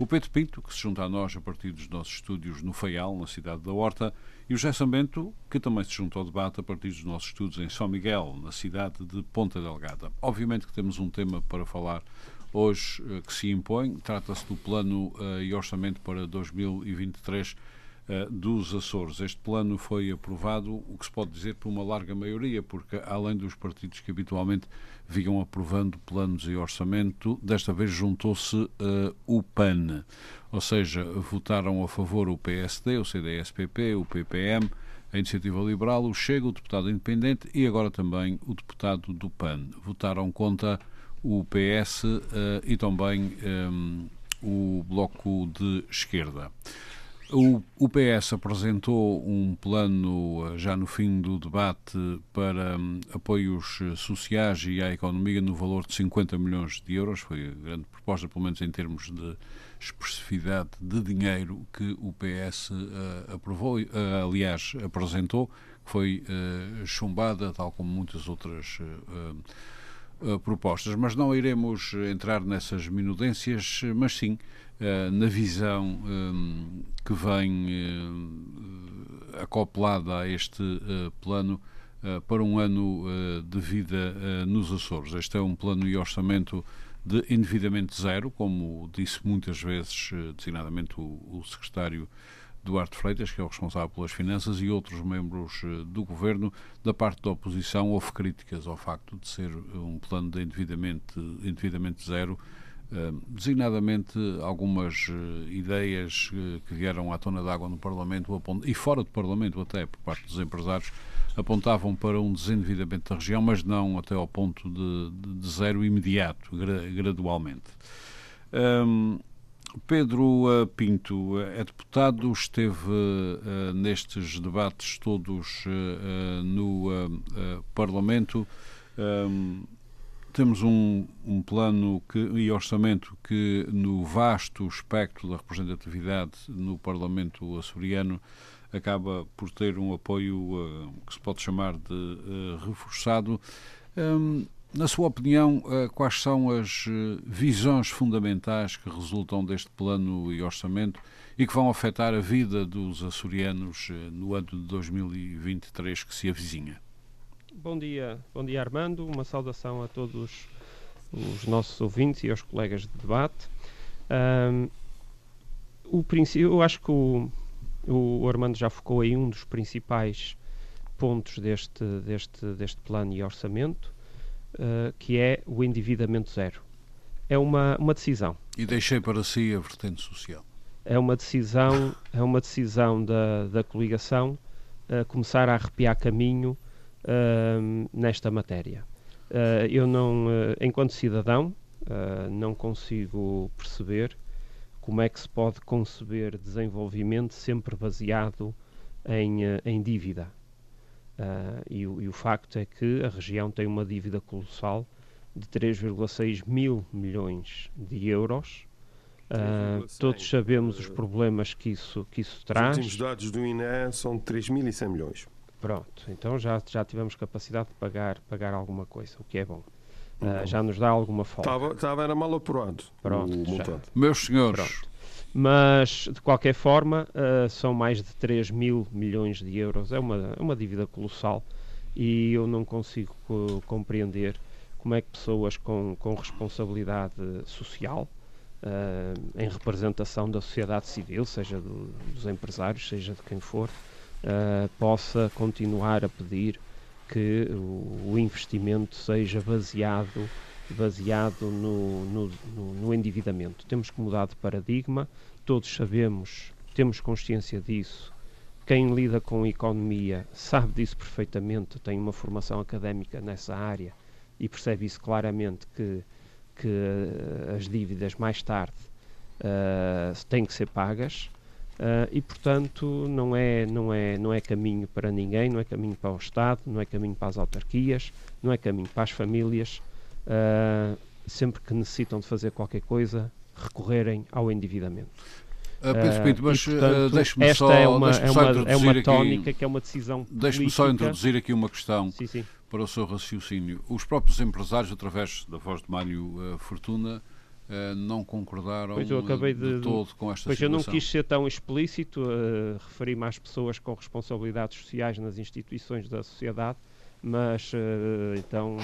O Pedro Pinto, que se junta a nós a partir dos nossos estúdios no Faial, na cidade da Horta, e o José Sambento, que também se junta ao debate a partir dos nossos estúdios em São Miguel, na cidade de Ponta Delgada. Obviamente que temos um tema para falar hoje eh, que se impõe, trata-se do plano uh, e orçamento para 2023 uh, dos Açores. Este plano foi aprovado, o que se pode dizer, por uma larga maioria, porque além dos partidos que habitualmente vinham aprovando planos e orçamento, desta vez juntou-se uh, o PAN, ou seja, votaram a favor o PSD, o CDS-PP, o PPM, a Iniciativa Liberal, o Chega, o deputado independente e agora também o deputado do PAN. Votaram contra o PS uh, e também um, o Bloco de Esquerda. O, o, PS apresentou um plano já no fim do debate para um, apoios sociais e à economia no valor de 50 milhões de euros. Foi a grande proposta, pelo menos em termos de expressividade de dinheiro que o PS uh, aprovou, uh, aliás, apresentou, que foi uh, chumbada, tal como muitas outras propostas. Mas não iremos entrar nessas minudências, mas sim na visão um, que vem uh, acoplada a este uh, plano para um ano de vida nos Açores. Este é um plano e orçamento de endividamento zero, como disse muitas vezes, designadamente o, o secretário Duarte Freitas, que é o responsável pelas finanças, e outros membros do governo. Da parte da oposição, houve críticas ao facto de ser um plano de endividamento, endividamento zero designadamente algumas uh, ideias uh, que vieram à tona d'água no Parlamento e fora do Parlamento até por parte dos empresários apontavam para um desendividamento da região, mas não até ao ponto de, de, zero imediato, gra, gradualmente. Um, Pedro uh, Pinto é deputado, esteve nestes debates todos no Parlamento. Um, temos um, um plano que, e orçamento que, no vasto espectro da representatividade no Parlamento açoriano, acaba por ter um apoio uh, que se pode chamar de uh, reforçado. Um, na sua opinião, uh, quais são as visões fundamentais que resultam deste plano e orçamento e que vão afetar a vida dos açorianos no ano de 2023 que se avizinha? Bom dia, bom dia Armando, uma saudação a todos os nossos ouvintes e aos colegas de debate. Um, o princípio, eu acho que o, o Armando já focou aí um dos principais pontos deste, deste, deste plano e orçamento, uh, que é o endividamento zero. É uma, uma decisão. E deixei para si a vertente social. É uma decisão, é uma decisão da, da coligação uh, começar a arrepiar caminho uh, nesta matéria. Uh, eu não, uh, enquanto cidadão, não consigo perceber como é que se pode conceber desenvolvimento sempre baseado em, em dívida. E o, e, o, facto é que a região tem uma dívida colossal de 3,6 mil milhões de euros. Uh, todos sabemos os problemas que isso, que isso traz. Os últimos dados do INE são de 3.100 milhões. Pronto, então já, já tivemos capacidade de pagar, pagar alguma coisa, o que é bom. Uh, já nos dá alguma folga. Estava, estava era mal apurado Pronto, o montante. Meus senhores. Pronto. Mas, de qualquer forma, uh, são mais de 3 mil milhões de euros. É uma, é uma dívida colossal e eu não consigo uh, compreender como é que pessoas com, com responsabilidade social, em representação da sociedade civil, seja do, dos empresários, seja de quem for, uh, possa continuar a pedir que o, investimento seja baseado, baseado no, no, no, endividamento. Temos que mudar de paradigma, todos sabemos, temos consciência disso. Quem lida com economia sabe disso perfeitamente, tem uma formação académica nessa área e percebe isso claramente que, que as dívidas mais tarde uh, têm que ser pagas. Uh, e portanto não é, não, é, não é caminho para ninguém, não é caminho para o Estado, não é caminho para as autarquias, não é caminho para as famílias, uh, sempre que necessitam de fazer qualquer coisa, recorrerem ao endividamento. Uh, Pedro Pinto, mas uh, deixe-me só, é uma, é uma, é uma tónica aqui, que é uma decisão Deixe-me só introduzir aqui uma questão sim, sim. para o seu raciocínio. Os próprios empresários, através da voz de Mário uh, Fortuna, uh, não concordaram pois eu acabei de, de todo com esta pois situação. eu não quis ser tão explícito, uh, referi-me às pessoas com responsabilidades sociais nas instituições da sociedade, mas então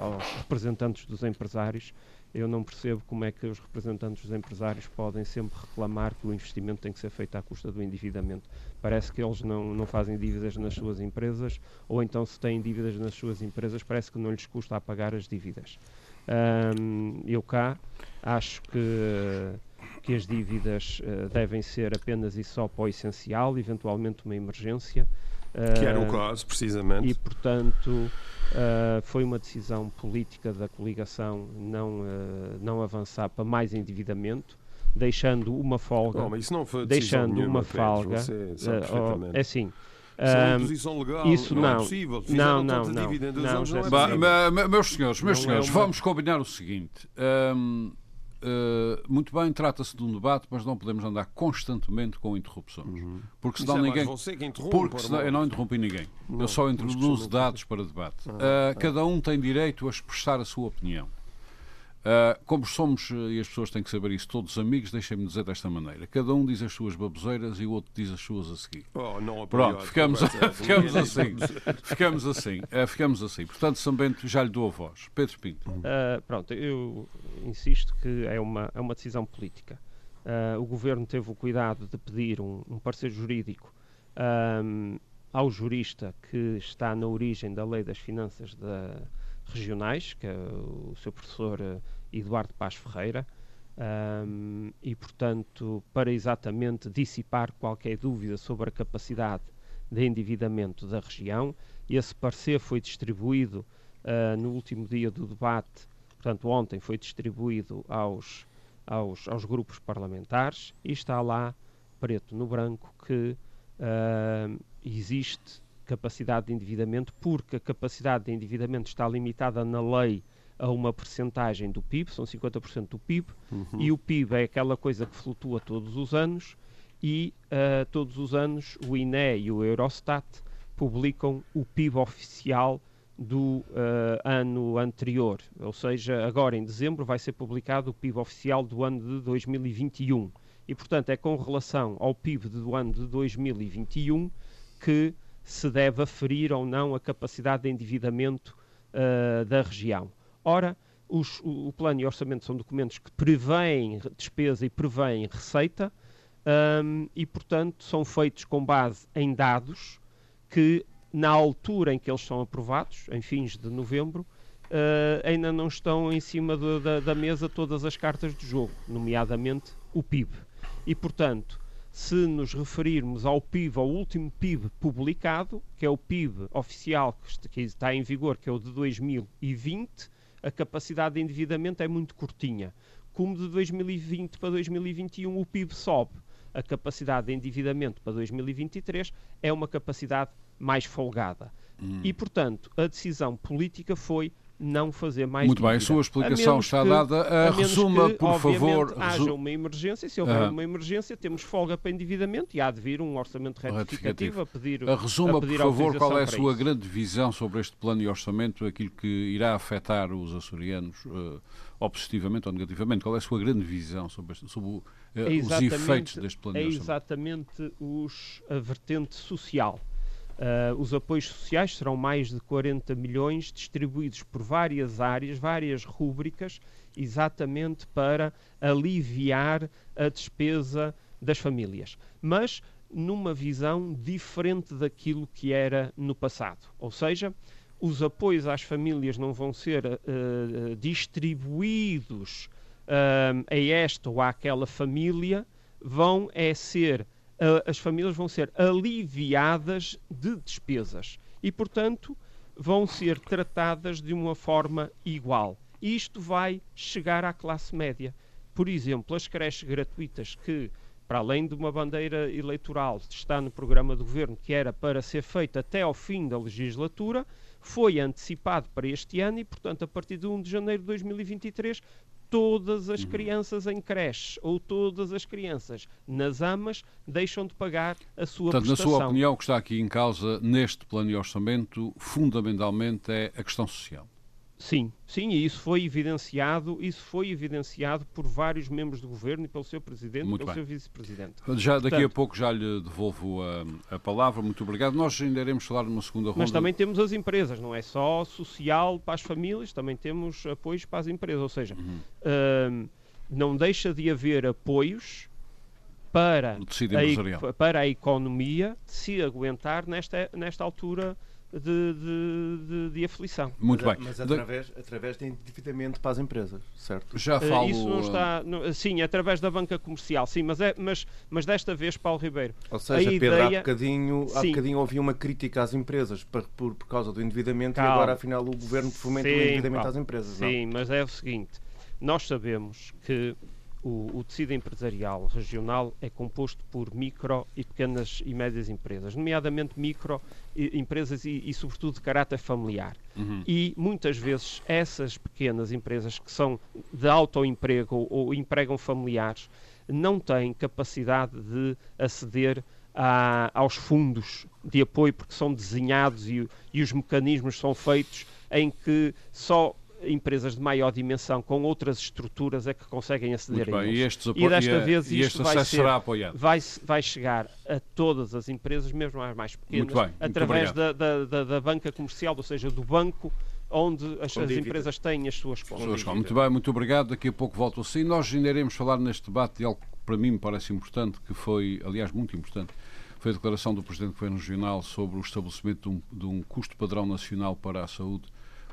aos representantes dos empresários eu não percebo como é que os representantes dos empresários podem sempre reclamar que o investimento tem que ser feito à custa do endividamento. Parece que eles não, não fazem dívidas nas suas empresas, ou então, se têm dívidas nas suas empresas, parece que não lhes custa a pagar as dívidas. Um, eu cá acho que, que as dívidas uh, devem ser apenas e só para o essencial, eventualmente uma emergência. Uh, que era o caso, precisamente. E, portanto, Uh, foi uma decisão política da coligação não, uh, não avançar para mais endividamento, deixando uma folga. Não, mas isso não foi deixando nenhuma, uma folga. Você sabe uh, oh, é assim. Isso é uma posição legal, isso não, não, é possível. Não, não, não. não, não, não é meus senhores, meus senhores, é uma... vamos combinar o seguinte. Um, Uh, muito bem, trata-se de um debate, mas não podemos andar constantemente com interrupções. Uhum. Porque senão é ninguém. Você que interrompe, porque senão, eu não interrompi ninguém. Não, eu só introduzo dados para debate. Ah, uh, cada um tem direito a expressar a sua opinião. Uh, como somos, e as pessoas têm que saber isso, todos amigos, deixem-me dizer desta maneira: cada um diz as suas baboseiras e o outro diz as suas a seguir. Oh, não Pronto, ficamos, ficamos assim. ficamos assim. Uh, ficamos assim. Portanto, São Bento já lhe dou a voz. Pedro Pinto. Uh, pronto, eu insisto que é uma, é uma decisão política. o governo teve o cuidado de pedir um, um parceiro jurídico um, ao jurista que está na origem da lei das finanças da regionais, que é o seu professor eh, Eduardo Paz Ferreira, um, e, portanto, para exatamente dissipar qualquer dúvida sobre a capacidade de endividamento da região. Esse parecer foi distribuído uh, no último dia do debate, portanto, ontem foi distribuído aos, aos, aos grupos parlamentares e está lá, preto no branco, que uh, existe capacidade de endividamento, porque a capacidade de endividamento está limitada na lei a uma percentagem do PIB, são 50% do PIB, uhum. e o PIB é aquela coisa que flutua todos os anos, e uh, todos os anos o INE e o Eurostat publicam o PIB oficial do uh, ano anterior, ou seja, agora em dezembro vai ser publicado o PIB oficial do ano de 2021. E, portanto, é com relação ao PIB do ano de 2021 que se deve aferir ou não a capacidade de endividamento uh, da região. Ora, os, o, plano e orçamento são documentos que prevêem despesa e prevêem receita um, e, portanto, são feitos com base em dados que, na altura em que eles são aprovados, em fins de novembro, uh, ainda não estão em cima da, da mesa todas as cartas de jogo, nomeadamente o PIB. E, portanto, se nos referirmos ao PIB, ao último PIB publicado, que é o PIB oficial que está em vigor, que é o de 2020, a capacidade de endividamento é muito curtinha. Como de 2020 para 2021 o PIB sobe, a capacidade de endividamento para 2023 é uma capacidade mais folgada. Hum. E, portanto, a decisão política foi não fazer mais Muito dívida. bem, a sua explicação está que, dada. A, a resuma, que, por favor. haja uma emergência, se houver uma emergência, temos folga para endividamento e há de vir um orçamento retificativo, a pedir. A resuma, a pedir por favor, qual é a sua isso. grande visão sobre este plano de orçamento, aquilo que irá afetar os açorianos, uh, ou positivamente ou negativamente. Qual é a sua grande visão sobre, este, sobre uh, é os efeitos deste plano de é orçamento? É exatamente os, a vertente social. Uh, os apoios sociais serão mais de 40 milhões distribuídos por várias áreas, várias rúbricas, exatamente para aliviar a despesa das famílias. Mas numa visão diferente daquilo que era no passado. Ou seja, os apoios às famílias não vão ser uh, distribuídos uh, a esta ou àquela família, vão é ser as famílias vão ser aliviadas de despesas e, portanto, vão ser tratadas de uma forma igual. Isto vai chegar à classe média. por exemplo, as creches gratuitas que para além de uma bandeira eleitoral está no programa do governo, que era para ser feita até ao fim da legislatura, foi antecipado para este ano e, portanto, a partir de 1 de janeiro de 2023, todas as uhum. crianças em creches ou todas as crianças nas AMAs deixam de pagar a sua Portanto, prestação. na sua opinião, o que está aqui em causa neste plano de orçamento, fundamentalmente é a questão social. Sim, sim, e isso foi evidenciado, isso foi evidenciado por vários membros do governo e pelo seu presidente e pelo bem. seu vice-presidente. Já daqui Portanto, a pouco já lhe devolvo a, a, palavra. Muito obrigado. Nós ainda iremos falar numa segunda ronda. Mas também temos as empresas, não é só social para as famílias, também temos apoios para as empresas, ou seja, uhum. uh, não deixa de haver apoios para a, para a economia se aguentar nesta, nesta altura de, de, de, de aflição. Muito mas, bem. Mas através, de... através de endividamento para as empresas, certo? Já eh, falo... Isso não está... Não, sim, através da banca comercial, sim, mas, é, mas, mas desta vez, Paulo Ribeiro... Ou seja, Pedro, ideia... há, bocadinho, há bocadinho havia uma crítica às empresas por, por, por causa do endividamento Calma. e agora, afinal, o Governo fomenta sim, o endividamento Paulo. às empresas, Sim, não? mas é o seguinte, nós sabemos que o, o, tecido empresarial regional é composto por micro e pequenas e médias empresas, nomeadamente micro e, empresas e, e, sobretudo, de caráter familiar. Uhum. E muitas vezes essas pequenas empresas que são de autoemprego ou, ou empregam familiares não têm capacidade de aceder a, aos fundos de apoio porque são desenhados e, e os mecanismos são feitos em que só empresas de maior dimensão com outras estruturas é que conseguem aceder Muito a eles. E, e desta vez e isto vai, ser, será apoiado. Vai, vai chegar a todas as empresas, mesmo às mais pequenas, bem, através da, da, da, da, banca comercial, ou seja, do banco onde as, as empresas têm as suas contas. Muito bem, muito obrigado. Daqui a pouco volto assim. Nós ainda iremos falar neste debate de algo que para mim me parece importante, que foi, aliás, muito importante, foi a declaração do Presidente do Governo Regional sobre o estabelecimento de um, de um custo padrão nacional para a saúde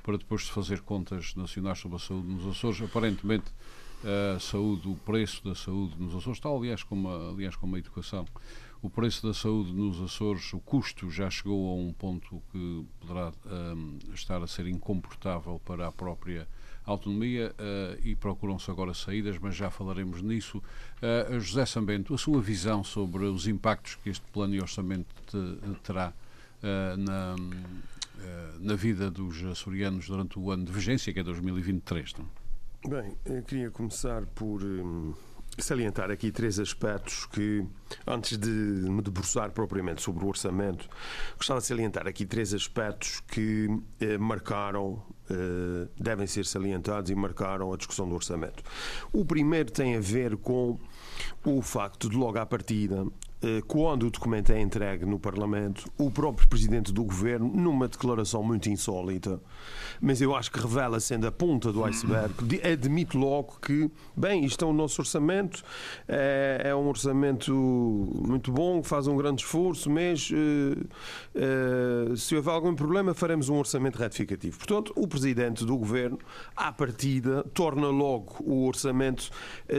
para depois se fazer contas nacionais sobre a saúde nos Açores. Aparentemente, a saúde, o preço da saúde nos Açores, está aliás como a, aliás como a educação, o preço da saúde nos Açores, o custo já chegou a um ponto que poderá um, estar a ser incomportável para a própria autonomia uh, e procuram-se agora saídas, mas já falaremos nisso. Uh, José Sambento, a sua visão sobre os impactos que este plano de orçamento te, terá uh, na, na vida dos açorianos durante o ano de vigência, que é 2023. Não? Bem, eu queria começar por hum, salientar aqui três aspectos que, antes de me debruçar propriamente sobre o orçamento, gostava de salientar aqui três aspectos que eh, marcaram, eh, devem ser salientados e marcaram a discussão do orçamento. O primeiro tem a ver com o facto de, logo à partida, eh, quando o documento é entregue no Parlamento, o próprio Presidente do Governo, numa declaração muito insólita, mas eu acho que revela sendo a ponta do iceberg, admite logo que, bem, isto é o nosso orçamento, é, é um orçamento muito bom, faz um grande esforço, mas uh, uh, se houver algum problema, faremos um orçamento retificativo. Portanto, o Presidente do Governo, à partida, torna logo o orçamento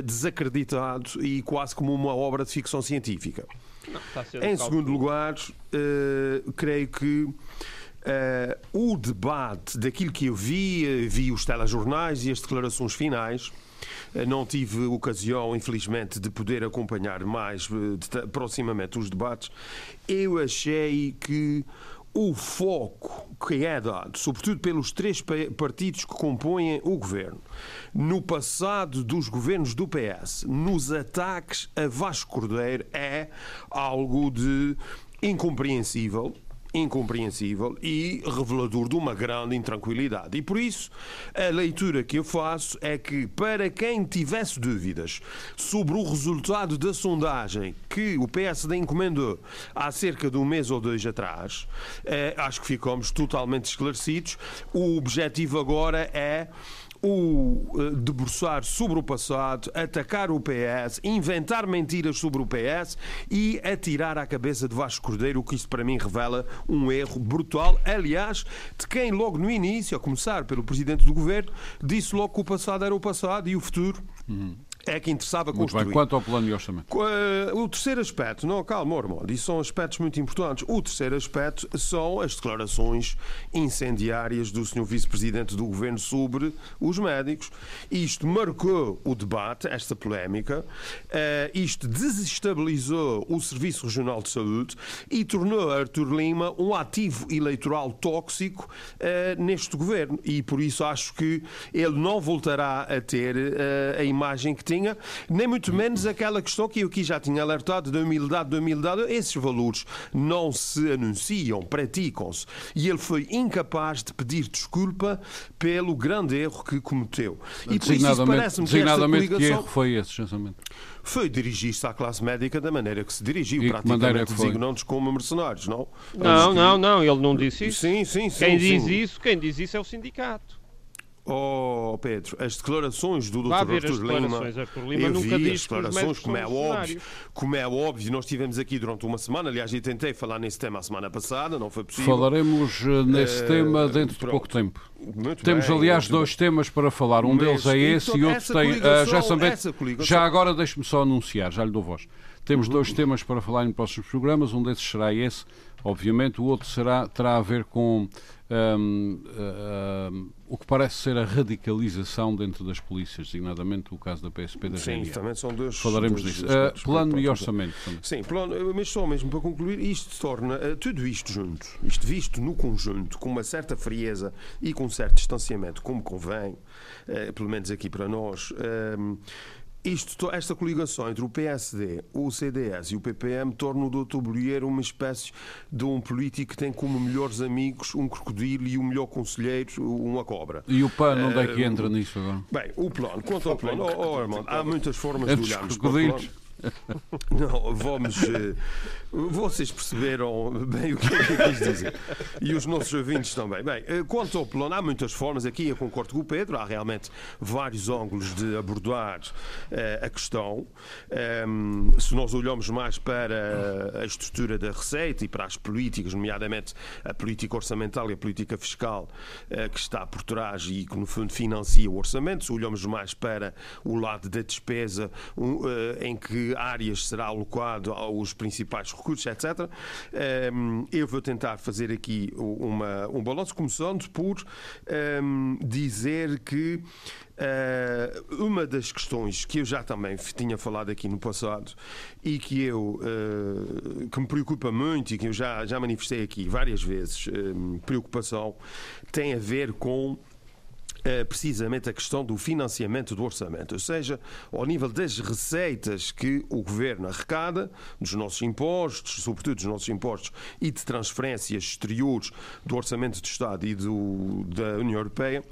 desacreditado e quase como uma obra de ficção científica. Não, em segundo lugar, uh, creio que uh, o debate daquilo que eu vi, vi os telejornais e as declarações finais, não tive ocasião, infelizmente, de poder acompanhar mais proximamente os debates. Eu achei que o foco que é dado, sobretudo pelos três partidos que compõem o governo, no passado dos governos do PS, nos ataques a Vasco Cordeiro, é algo de incompreensível incompreensível e revelador de uma grande intranquilidade. E por isso, a leitura que eu faço é que, para quem tivesse dúvidas sobre o resultado da sondagem que o PSD encomendou há cerca de um mês ou dois atrás, eh, acho que ficamos totalmente esclarecidos. O objetivo agora é o uh, debruçar sobre o passado, atacar o PS, inventar mentiras sobre o PS e atirar à cabeça de Vasco Cordeiro, o que isso para mim revela um erro brutal. Aliás, de quem logo no início, a começar pelo Presidente do Governo, disse logo que o passado era o passado e o futuro. Uhum é que interessava muito construir. Bem. Quanto ao plano de orçamento? Eh, o terceiro aspecto, não, calma, Ormond, isso são aspectos muito importantes. O terceiro aspecto são as declarações incendiárias do Sr. Vice-Presidente do Governo sobre os médicos. Isto marcou o debate, esta polémica, uh, isto desestabilizou o Serviço Regional de Saúde e tornou Artur Lima um ativo eleitoral tóxico uh, neste governo. E por isso acho que ele não voltará a ter a imagem que tinha, nem muito menos aquela questão que eu aqui já tinha alertado da humildade, da humildade. Esses valores não se anunciam, praticam-se. E ele foi incapaz de pedir desculpa pelo grande erro que cometeu. E por isso parece-me que esta coligação... que erro foi esse, essencialmente? Foi dirigir-se à classe médica da maneira que se dirigiu, e praticamente designando-nos como mercenários, não? Não, não, não, ele não disse isso. Sim, sim, sim. Quem sim. diz isso, quem diz isso é o sindicato. Oh, Pedro, as declarações do Dr. Artur Lima, Artur Lima eu nunca vi as declarações, como é óbvio, como é óbvio, nós estivemos aqui durante uma semana, aliás, eu tentei falar nesse tema a semana passada, não foi possível. Falaremos eh, nesse uh, tema dentro pronto. de pouco tempo. Muito Temos, bem, aliás, dois bem. temas para falar. Um Mas, deles é esse então, e outro tem. Uh, já, também, já agora deixe-me só anunciar, já lhe dou voz. Temos uhum. dois temas para falar em próximos programas. Um desses será esse, obviamente. O outro será, terá a ver com um, um, o que parece ser a radicalização dentro das polícias, designadamente o caso da PSP da Sim, GNR. também são dois. Falaremos dois disso. Uh, plano e orçamento. Também. Sim, plano, mas só mesmo para concluir, isto torna uh, tudo isto junto, isto visto no conjunto, com uma certa frieza e com um certo distanciamento, como convém, uh, pelo menos aqui para nós. Isto, esta coligação entre o PSD, o CDS e o PPM torna o Dr. Bolheiro uma espécie de um político que tem como melhores amigos um crocodilo e o melhor conselheiro uma cobra. E o PAN onde é que entra uh, nisso agora? Bem, o plano, quanto ao plano, oh, oh, Armando, há muitas formas de olharmos para o plano. Não, vamos. Uh, vocês perceberam bem o que é que eu quis dizer. E os nossos ouvintes também. Bem, uh, quanto ao plano, há muitas formas. Aqui eu concordo com o Pedro. Há realmente vários ângulos de abordar uh, a questão. Um, ehm, se nós olhamos mais para a estrutura da receita e para as políticas, nomeadamente a política orçamental e a política fiscal que está por trás e que, no fundo, financia o orçamento, se olhamos mais para o lado da despesa, um, em que áreas será alocado aos principais recursos, etc. Ehm, eu vou tentar fazer aqui uma, um balanço, começando por um, ehm, dizer que Uh, uma das questões que eu já também tinha falado aqui no passado e que eu uh, que me preocupa muito e que eu já, já manifestei aqui várias vezes uh, preocupação tem a ver com é precisamente a questão do financiamento do orçamento, ou seja, ao nível das receitas que o governo arrecada, dos nossos impostos, sobretudo dos nossos impostos e de transferências exteriores do orçamento do Estado e do, da União Europeia.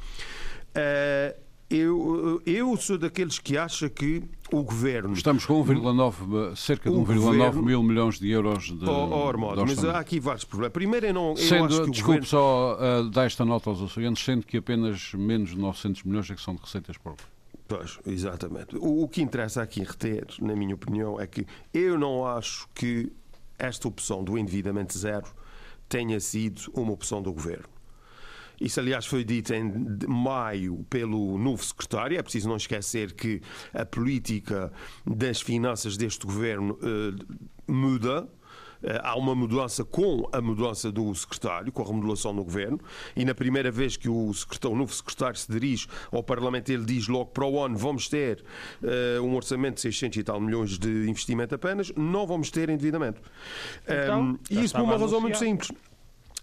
Uh, eu, eu sou daqueles que acha que o governo. Estamos com 1,9, cerca de 1,9 mil milhões de euros de. Oh, oh Armando, mas há aqui vários problemas. Primeiro, eu não. Eu sendo, desculpe governo... só uh, dar esta nota aos açorianos, sendo que apenas menos de 900 milhões é que são de receitas próprias. Pois, exatamente. O, o que interessa aqui reter, na minha opinião, é que eu não acho que esta opção do endividamento zero tenha sido uma opção do governo. Isso, aliás, foi dito em maio pelo novo secretário. É preciso não esquecer que a política das finanças deste governo uh, muda eh, há uma mudança com a mudança do secretário, com a remodelação do governo, e na primeira vez que o, secretário, o novo secretário se dirige ao Parlamento, ele diz logo para o ano vamos ter uh, um orçamento de 600 e tal milhões de investimento apenas, não vamos ter endividamento. Então, um, e isso por uma razão muito simples.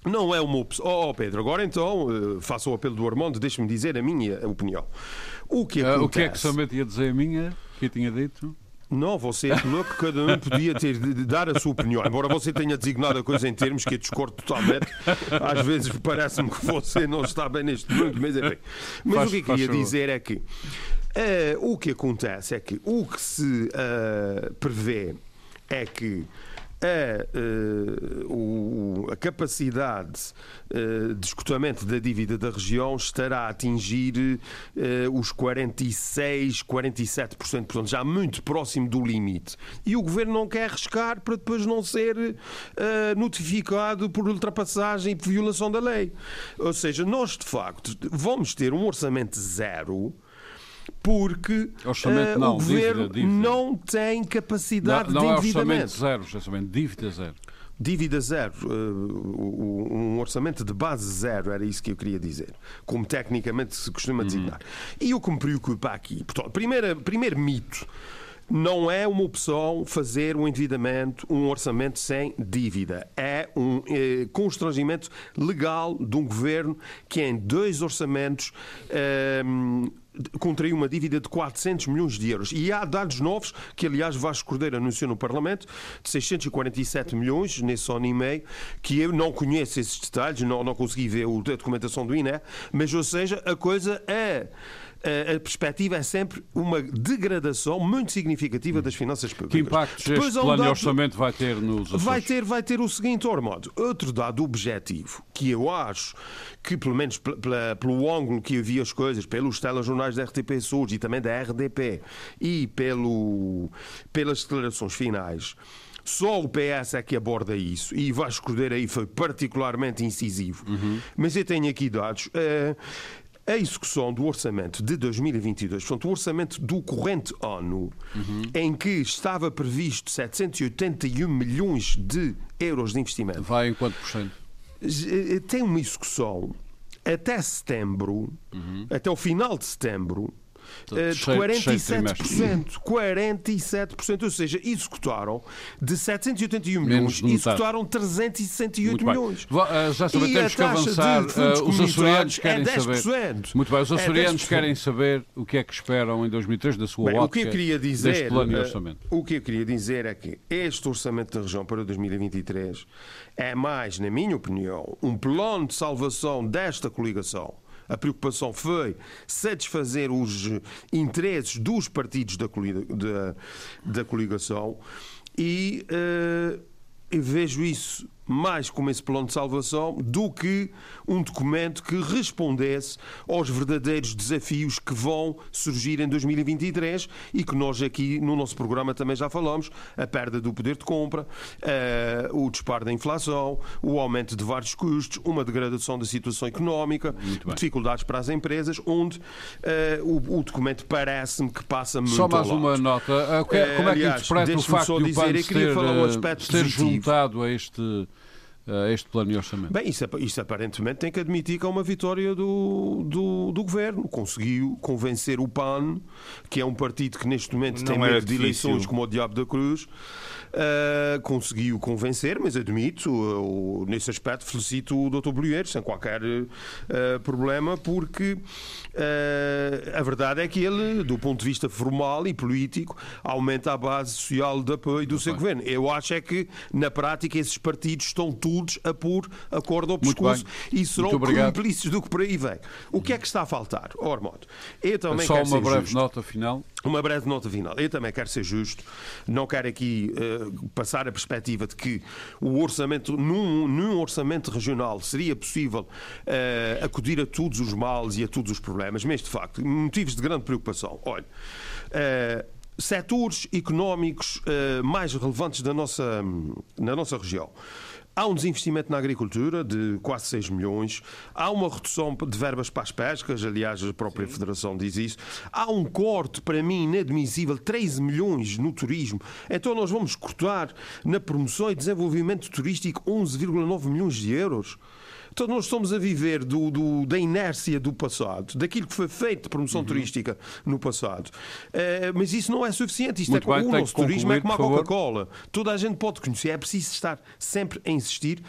Não é uma opção. Oh, Pedro, agora então uh, faço o apelo do Armando, deixe-me dizer a minha opinião. O que acontece... Uh, o que é que somente ia dizer a minha, que eu tinha dito? Não, você é louco, cada um podia ter de dar a sua opinião. Embora você tenha designado a coisa em termos que eu discordo totalmente, às vezes parece-me que você não está bem neste mundo, mas enfim. Mas faz, o que eu queria dizer é que uh, o que acontece é que o que se uh, prevê é que a, uh, o, a capacidade uh, de escutamento da dívida da região estará a atingir uh, os 46, 47%, portanto, já muito próximo do limite. E o governo não quer arriscar para depois não ser notificado por ultrapassagem e por violação da lei. Ou seja, nós de facto vamos ter um orçamento zero porque orçamento, uh, não, o governo dívida, dívida. não tem capacidade não, não de endividamento. Não é orçamento zero, orçamento, dívida zero. Dívida zero, uh, um orçamento de base zero, era isso que eu queria dizer, como tecnicamente se costuma uhum. designar. Uhum. E o que me preocupa aqui, portanto, primeiro, primeiro mito, não é uma opção fazer um endividamento, um orçamento sem dívida. É um eh, constrangimento legal de um governo que em dois orçamentos eh, contraiu uma dívida de 400 milhões de euros. E há dados novos, que aliás Vasco Cordeiro anunciou no Parlamento, de 647 milhões nesse ano e meio, que eu não conheço esses detalhes, não, não consegui ver a documentação do INE, mas ou seja, a coisa é a perspectiva é sempre uma degradação muito significativa das finanças públicas. Que impactos Depois, este plano de orçamento vai ter nos Açores? Vai ter, vai ter o seguinte, Ormodo. Outro dado objetivo, que eu acho que, pelo menos pela, pelo ângulo que eu vi as coisas, pelos telejornais da RTP Sul e também da RDP, e pelo, pelas declarações finais, só o PS é que aborda isso e Vasco Cordeiro aí foi particularmente incisivo. Uhum. Mas eu tenho aqui dados. Uh, a execução do orçamento de 2022, portanto, o orçamento do corrente ano, uhum. em que estava previsto 781 milhões de euros de investimento. Vai em quanto por cento? Eh, tem uma execução até setembro, uhum. até o final de setembro, eh, de 47%. 47%, ou seja, executaram de 781 milhões, executaram 368 milhões. Uh, já sabemos, temos que avançar. Uh, os açorianos querem é saber. Muito bem, os é açorianos é querem saber o que é que esperam em 2003 da sua bem, ótica o que eu queria dizer, plano de orçamento. Uh, o que eu queria dizer é que este orçamento da região para 2023 é mais, na minha opinião, um plano de salvação desta coligação a preocupação foi satisfazer os interesses dos partidos da, da, da coligação e uh, vejo isso mais como esse plano de salvação do que um documento que respondesse aos verdadeiros desafios que vão surgir em 2023 e que nós aqui no nosso programa também já falamos: a perda do poder de compra, uh, o disparo da inflação, o aumento de vários custos, uma degradação da situação económica, dificuldades para as empresas, onde uh, o, o, documento parece-me que passa muito Só mais uma nota. Uh, como é que interpreta o facto de o PAN ter, ter juntado a este uh, este plano de orçamento? Bem, isso, isso, aparentemente tem que admitir que é uma vitória do, do, do, governo. Conseguiu convencer o PAN, que é um partido que neste momento Não tem medo de eleições como o Diabo da Cruz, uh, conseguiu convencer, mas admito, uh, nesse aspecto felicito o Dr. Bolieiro, sem qualquer uh, problema, porque a verdade é que ele, do ponto de vista formal e político, aumenta a base social de apoio do seu governo. Eu acho é que, na prática, esses partidos estão todos a pôr a corda ao pescoço e serão cúmplices do que por aí vem. O que é que está a faltar? Ormodo, eu também Só uma breve justo. nota final. Uma breve nota final. Eu também quero ser justo, não quero aqui uh, passar a perspectiva de que o orçamento, num, num orçamento regional, seria possível uh, acudir a todos os males e a todos os problemas, mas de facto, motivos de grande preocupação. Olha. Uh, setores económicos mais relevantes da nossa, na nossa região. Há um desinvestimento na agricultura de quase 6 milhões, há uma redução de verbas para as pescas, aliás, a própria Sim. Federação diz isso. Há um corte, para mim, inadmissível, 13 milhões no turismo. Então nós vamos cortar na promoção e desenvolvimento turístico 11,9 milhões de euros. Então nós estamos a viver do, do, da inércia do passado, daquilo que foi feito de promoção uhum. turística no passado. Uh, mas isso não é suficiente. Isto Muito é bem, o nosso turismo é como a Coca-Cola. Toda a gente pode conhecer. É preciso estar sempre a insistir.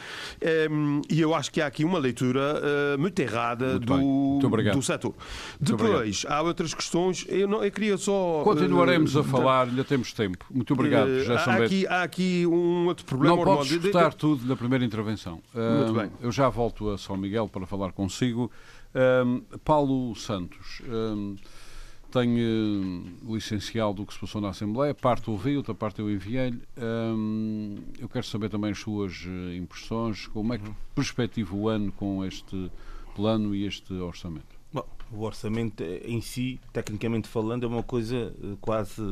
Um, e eu acho que há aqui uma leitura uh, muito errada muito do, do setor. Depois, há outras questões. Eu, não, eu queria só. Continuaremos uh, a falar, ainda temos tempo. Muito obrigado, uh, há, aqui, há aqui um outro problema. Não podes escutar de... tudo na primeira intervenção. Muito bem. Eu já volto volto a São Miguel para falar consigo. Um, Paulo Santos um, tem uh, licenciado do que se passou na Assembleia, parte ouvi, outra parte eu enviei-lhe. Eu quero saber também as suas uh, impressões, como é que perspectiva o ano com este plano e este orçamento. Bom, o orçamento em si, tecnicamente falando, é uma coisa quase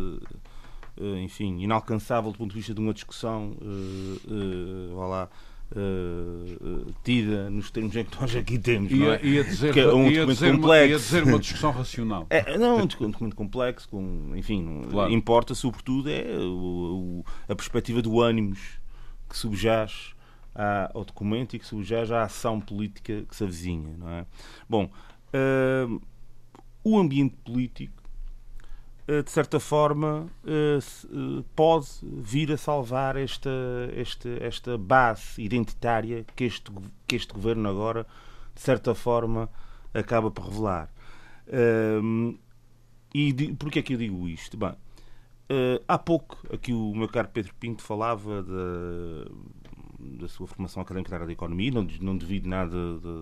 enfim, inalcançável do ponto de vista de uma discussão uh, uh, lá, uh, tida nos termos em que nós aqui temos. Ia, não é? ia dizer, que é um ia documento complexo. Uma, ia dizer uma discussão racional. É, não, um documento complexo, com, enfim, claro. importa sobretudo é o, o, a perspectiva do ânimos que subjaz ao documento e que subjaz à ação política que se avizinha. Não é? Bom, uh, o ambiente político eh, de certa forma, eh, eh, pode vir a salvar esta, esta, esta base identitária que este, que este governo agora, de certa forma, acaba por revelar. E porquê é que eu digo isto? Bem, há pouco aqui o meu caro Pedro Pinto falava da, da sua formação académica na área da economia, não, não devido nada de,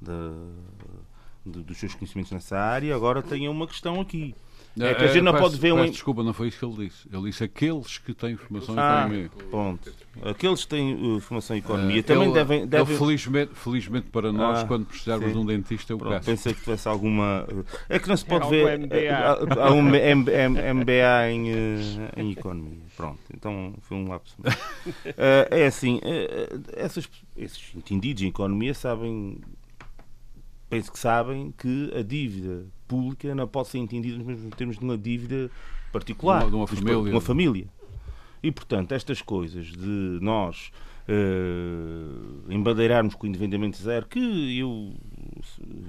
de, de, dos seus conhecimentos nessa área, agora tem uma questão aqui. É que a gente não peço, pode ver um. Desculpa, não foi isso que ele disse. Ele disse aqueles que têm formação em ah, economia. Pronto. Aqueles que têm uh, formação em economia uh, também ele, devem, devem. Ele, felizmente, felizmente para nós, ah, quando precisarmos sim. de um dentista, eu Pronto, Pensei que tivesse alguma. Uh, é que não se pode ver. MBA. É, há um MBA em, uh, em economia. Pronto, então foi um lapso. é assim, essas, esses entendidos em economia sabem penso que sabem que a dívida pública não pode ser entendida nos mesmos termos de uma dívida particular, de uma, de uma família. De uma família. E, portanto, estas coisas de nós uh, embandeirarmos com o endividamento zero, que eu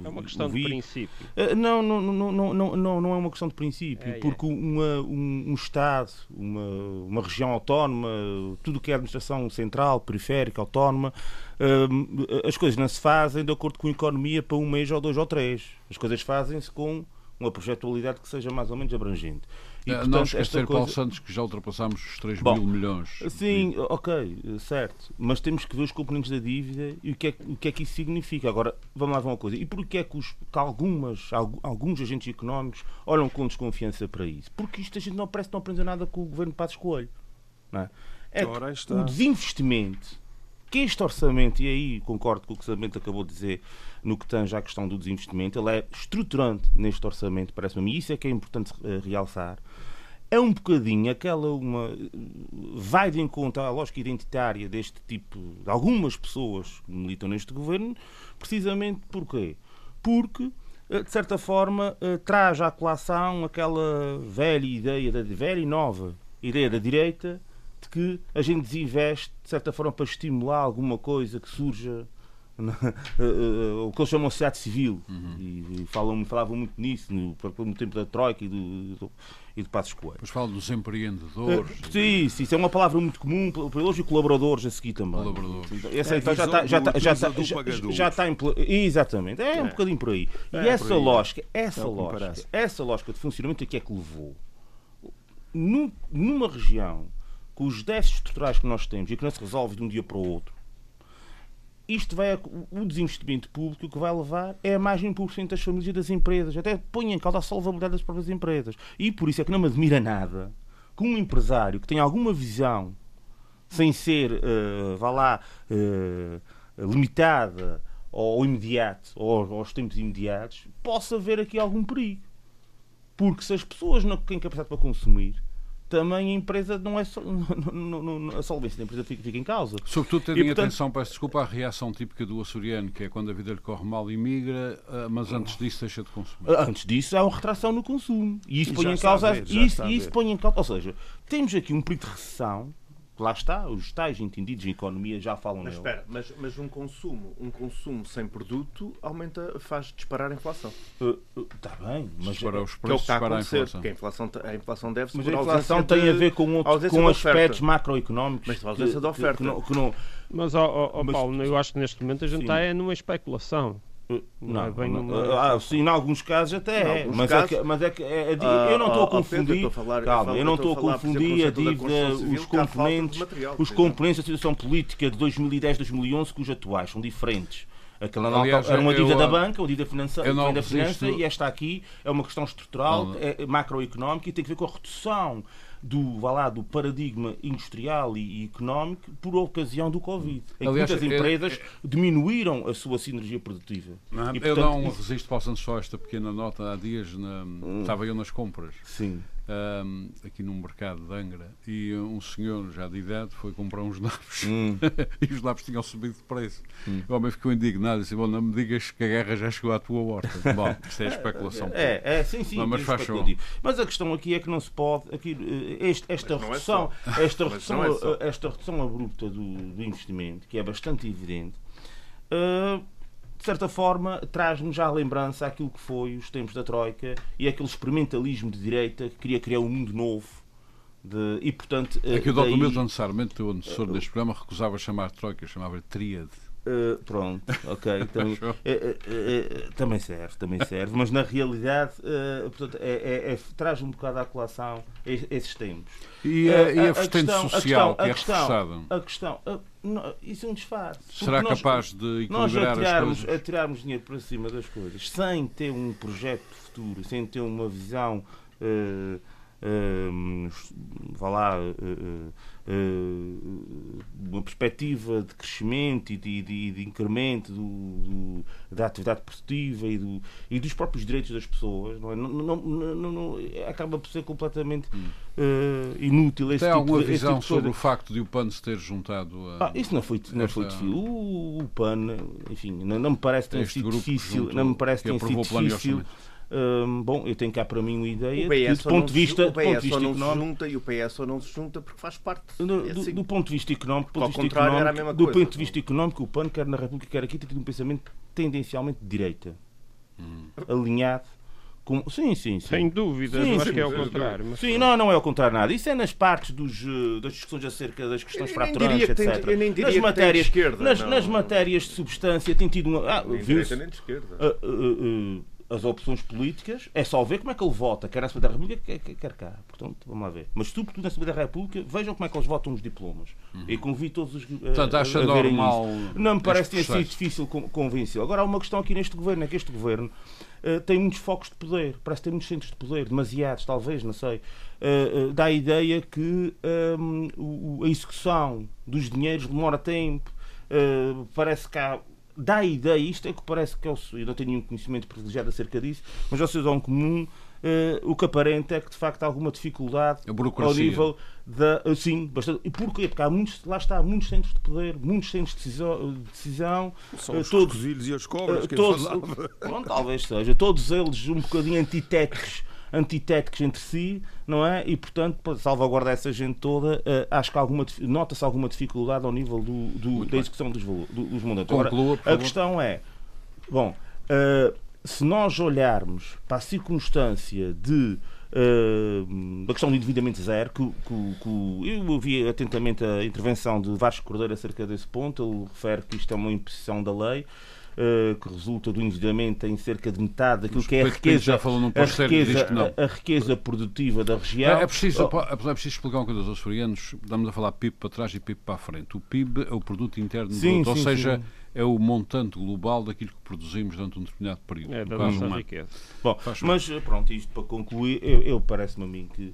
é uma questão vi. de princípio. Uh, não, não, não, não, não, não é uma questão de princípio, é, porque é. Uma, um, um, Estado, uma, uma região autónoma, tudo que é administração central, periférica, autónoma, uh, as coisas não se fazem de acordo com a economia para um mês ou dois ou três. As coisas fazem-se com uma projetualidade que seja mais ou menos abrangente. E, portanto, não esquecer, coisa... Paulo Santos, que já ultrapassámos os 3 Bom, mil milhões. Sim, de... ok, certo. Mas temos que ver os componentes da dívida e o que, é, o que é que isso significa. Agora, vamos lá ver uma coisa. E porquê é que, os, que algumas, alguns agentes económicos olham com desconfiança para isso? Porque isto a gente não parece que não aprendeu nada com o governo de Passos Coelho. Não é? é o desinvestimento que este orçamento, e aí concordo com o que o Samento acabou de dizer no que tange à questão do desinvestimento, ele é estruturante neste orçamento, parece-me, e isso é que é importante uh, realçar. É um bocadinho aquela uma. vai de encontro à lógica identitária deste tipo, de algumas pessoas que militam neste governo, precisamente porquê? Porque eh, de certa forma, uh, traz à colação aquela velha ideia, da velha e nova ideia da direita, de que a gente desinveste, de certa forma, para estimular alguma coisa que surja o que eles chamam de sociedade civil uhum. e, falam, falavam muito nisso no, no tempo da Troika e do, do, e do Passos Coelho. Pois falam dos empreendedores. Uh, sim, sim, isso é uma palavra muito comum para eles e colaboradores a seguir também. Colaboradores. Essa, é, então, já está, já está, já está, já, já está Exatamente, é, é, um bocadinho por aí. É, e essa aí, lógica, essa é lógica, essa lógica de funcionamento é que é que levou numa região com os déficits estruturais que nós temos e que não se resolve de um dia para o outro, isto vai o desinvestimento público que vai levar é a mais de 1% das famílias e das empresas. Até põe em causa a salvaguarda das próprias empresas. E por isso é que não me admira nada que um empresário que tem alguma visão, sem ser, uh, vá lá, uh, limitada ou imediato, ou aos tempos imediatos, possa ver aqui algum perigo. Porque se as pessoas não têm capacidade para consumir, também a empresa não é só, não, não, a solvência da empresa fica, fica em causa. Sobretudo tendo em portanto, atenção, peço desculpa, a reação típica do açoriano, que é quando a vida lhe corre mal e migra, ah, mas antes disso deixa de consumir. Ah, antes disso há uma retração no consumo. E isso põe em causa. Ver, isso, isso põe em causa. Ou seja, temos aqui um período de recessão lá está, os tais entendidos em economia já falam Mas espera, mas, mas um consumo, um consumo sem produto aumenta, faz disparar a inflação. Está uh, uh, tá bem, mas para os preços, que é o que está a acontecer, a inflação. a inflação, a inflação deve-se Mas a inflação tem de, a ver com, outro, com aspectos macroeconómicos. Mas a ausência de oferta. Que, que não, que não, mas, ó, ó, mas, Paulo, eu acho que neste momento a gente sim. está é numa especulação. Não, não, é não ah, sim, em alguns casos até é, mas, casos, é que, mas é que é, é, ah, eu não estou a confundir, Pedro, a falar, calma, eu não estou a confundir a dívida, os componentes, material, os componentes da situação política de 2010, 2011 com os atuais são diferentes. Aquela Aliás, era uma dívida eu, da banca, uma dívida financeira, da finança, e esta aqui é uma questão estrutural, não, é macroeconómica e tem que ver com a redução do, vá lá, do paradigma industrial e, e económico por ocasião do Covid. Em Aliás, que muitas empresas é, diminuíram a sua sinergia produtiva. Não, e, portanto, eu não resisto, passando só esta pequena nota há dias, na, hum. estava eu nas compras. Sim. Ahm, aqui num mercado de Angra e um senhor já de idade foi comprar uns lápis Hum. e os lápis tinham subido de preço. O homem ficou indignado e disse: Bom, não me digas que a guerra já chegou à tua horta. Bom, isto é especulação. É, é, sim, sim. Não, mas faz é que eu favor. digo. Mas a questão aqui é que não se pode. Aqui, eh, este- esta, Mas é redução, só. esta, redução, é esta redução abrupta do, do investimento, que é bastante evidente, eh, de certa forma traz-nos já a lembrança aquilo que foi os tempos da Troika e aquele experimentalismo de direita que queria criar um mundo novo. De, e portanto. eh, É que o Dr. daí- Milton Sarmento, o antecessor deste programa, recusava chamar Troika, chamava Tríade. Uh, pronto, ok. É, é, é, também serve, também serve, mas na realidade uh, portanto, é, é- é- traz um bocado à colação es- esses tempos. E Uh, a, e a a vertente questão- a social, questão- que é a questão- reforçada, A questão, uh, não, isso é um disfarce. será nós- capaz de nós equilibrar as atirarmos, coisas? atirarmos dinheiro para cima das coisas sem ter um projeto de futuro, sem ter uma visão, eh, eh, vá lá, eh, eh, eh, uma perspectiva de crescimento e de, de- de incremento do- do- da atividade produtiva e, do- e dos próprios direitos das pessoas, não é? Não- não- não- não- não- acaba por ser completamente eh, inútil esse. Tem tipo alguma de- esse visão tipo de sobre o facto de o PAN se ter juntado a. Ah, isso não foi, não foi difícil. O, o PAN, enfim, não, não me parece que tenha este sido difícil. Não me parece aprovou sido difícil. Hum, bom, eu tenho cá para mim uma ideia O PS do ponto não de se- vista, o do ponto de PS só vista não se económico. junta e o PS só não se junta porque faz parte. Do, É do- assim. do ponto de vista económico, do ponto Ao de vista contrário, era a económico, mesma do coisa. ponto de vista económico, o PAN, quer na República, quer aqui, tem tido um pensamento tendencialmente de direita, Hum. alinhado com. Sim, sim, sim. Sem dúvida, Sim, sim, que é o contrário. mas Sim, não, não é ao contrário nada. Isso é nas partes dos, eh, das discussões acerca das questões fraturantes, diria que tem- etc. eu nem diria nas matérias, esquerda, nas, não. nas matérias de substância tem tido uma. Ah, Nem direita nem de esquerda. ah, ah, ah, as opções políticas, é só ver como é que ele vota, quer na Assembleia da República, quer, quer, cá. Portanto, vamos lá ver. Mas sobretudo na Assembleia da República, vejam como é que eles votam nos diplomas. E convido todos os. a- Uhum. Portanto, acha a verem normal isso. Não me parece tenha sido difícil con- convencê-lo. Agora, há uma questão aqui neste governo: é que este governo eh, tem muitos focos de poder, parece tem muitos centros de poder, demasiados, talvez, não sei. Eh, eh, dá a ideia que hum, o- o- a execução dos dinheiros demora tempo, eh, parece que há. Dá a ideia, isto é que parece que eu, eu não tenho nenhum conhecimento privilegiado acerca disso, mas ao cidadão comum eh, o que aparenta é que de facto há alguma dificuldade ao nível da. eh, Sim, bastante. E porquê? Porque há muitos, lá está, muitos centros de poder, muitos centros de decisão, de decisão São eh, os todos, e as cobras eh, que todos, pronto, talvez seja, todos eles um bocadinho antitéticos, antitéticos entre si, não é? E portanto, para salvaguardar essa gente toda, eh, acho que alguma nota-se alguma dificuldade ao nível do, do- da execução dos, valo- do- dos mandatos. Agora, a questão é, bom, eh, se nós olharmos para a circunstância de eh, da questão do endividamento zero, que, que- que- eu ouvi atentamente a intervenção de Vasco Cordeiro acerca desse ponto, ele refere que isto é uma imposição da lei, que resulta do endividamento em cerca de metade daquilo Mas que é a riqueza, já falou num a riqueza, que não. a, a riqueza produtiva da região. É, é preciso, Oh, é preciso explicar uma coisa aos açorianos. Estamos a falar PIB para trás e PIB para a frente. O PIB é o produto interno Sim, bruto, ou sim, seja, sim. é o montante global daquilo que produzimos durante um determinado período. É da nossa humano. riqueza. Bom, Faz mas pronto, isto para concluir, eu, eu parece-me a mim que eh, eh,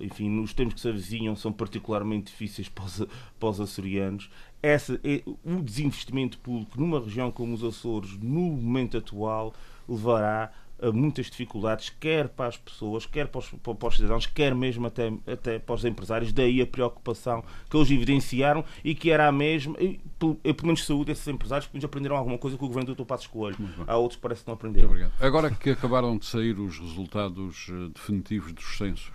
enfim, nos tempos que se avizinham são particularmente difíceis para os, para os açorianos. Essa, é, o desinvestimento público numa região como os Açores, no momento atual, levará muitas dificuldades, quer para as pessoas, quer para os, para os cidadãos, quer mesmo até, até para os empresários. Daí a preocupação que eles evidenciaram e que era a mesma, e, pelo pelo menos saúde, esses empresários que aprenderam alguma coisa com o governo do Dr. Passos Coelho. Há outros que parece que não Muito aprenderam. obrigado. Agora que acabaram de sair os resultados eh, definitivos dos censos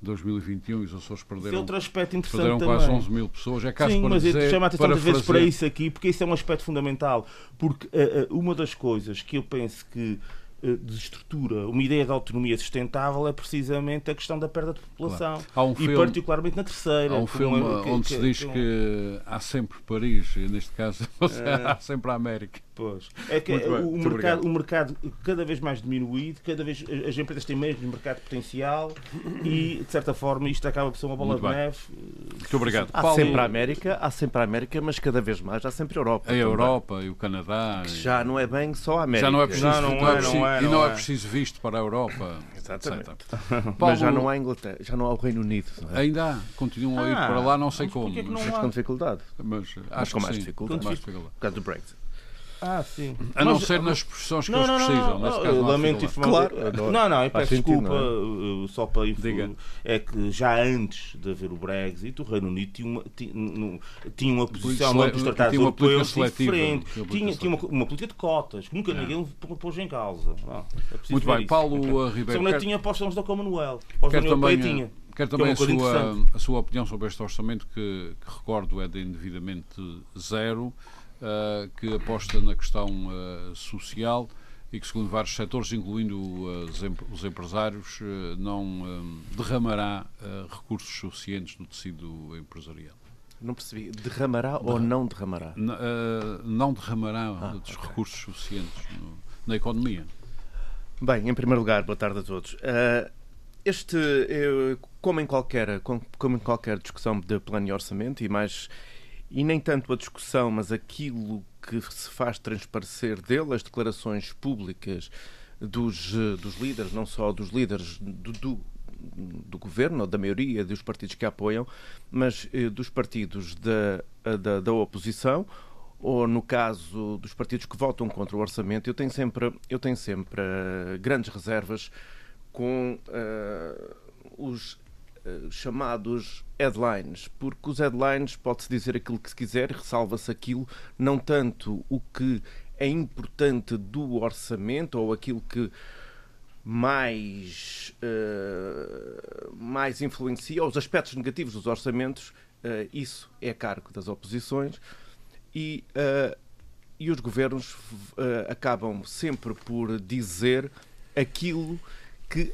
de 2021 e os Açores Isso é perderam, outro aspecto interessante perderam também. quase 11 mil pessoas. É caso Sim, para mas eu dizer, chamo a atenção para muitas vezes para isso aqui, porque isso é um aspecto fundamental. Porque eh, eh, uma das coisas que eu penso que eh, desestrutura uma ideia de autonomia sustentável é precisamente a questão da perda de população. Há um e filme- particularmente na terceira. Há um filme é- que- onde se que- diz que é um- que há sempre Paris, e neste caso há sempre a América. Pois. É que bem, o, mercado, o mercado cada vez mais diminuído, cada vez as empresas têm menos mercado potencial e, de certa forma, isto acaba por ser uma bola Muito de bem. neve. Muito obrigado. Há Paulo, sempre a América, há sempre a América, mas cada vez mais há sempre a Europa. a também. Europa e o Canadá. Que e- já não é bem só a América. já não é preciso, Não, não não é é, preciso- não é, e não é é. preciso visto para a Europa. Exatamente. etc. Mas Paulo, já não há Inglaterra, já não há o Reino Unido. não é? Ainda há, continuam a ir Ah, para lá, não sei mas como. porquê que não mas- Mas com dificuldade. Mas Mas acho com que mais sim, dificuldade. com mais dificuldade. Por causa do Brexit. Ah, sim. A não Mas- ser nas expressões que Não, eles não, não, precisam. não, não há lamento informar. Claro, não, não, eu faz peço sentido, desculpa, não uh, só para info- Diga. é que já antes de haver o Brexit, o Reino Unido tinha uma, tinha, tinha uma posição no dos tratados tinha uma política europeus seletiva, diferente. tinha uma Tinha, política tinha uma, uma política de cotas, que nunca ninguém pôs em causa. Ah, é Muito bem, isso. Paulo uh, Só Ribeiro. não quer- tinha para os da Commonwealth. Para os da Quero União Europeia eh, tinha. quero Que é também uma a, sua, a sua opinião sobre este orçamento, que, que recordo é de indevidamente zero, eh, que aposta na questão eh, social e que, segundo vários setores, incluindo eh, os em- os empresários, eh, não eh, derramará eh, recursos suficientes no tecido empresarial. Não percebi. Derramará ou não derramará? N- eh, não derramará Ah, dos ok. recursos suficientes no- na economia. Bem, em primeiro lugar, boa tarde a todos. Ah, este, eu, como, em qualquer, com- como em qualquer discussão de plano e orçamento, e mais e nem tanto a discussão, mas aquilo que se faz transparecer dele, as declarações públicas dos, eh, dos líderes, não só dos líderes do, do, do governo, ou da maioria dos partidos que a apoiam, mas eh, dos partidos da, da, da oposição, ou no caso dos partidos que votam contra o orçamento, eu tenho sempre, eu tenho sempre eh, grandes reservas com eh, os eh, chamados headlines, porque os headlines pode-se dizer aquilo que se quiser, ressalva-se aquilo, não tanto o que é importante do orçamento ou aquilo que mais, eh, mais influencia, os aspectos negativos dos orçamentos, eh, isso é cargo das oposições e, eh, e os governos acabam sempre por dizer aquilo que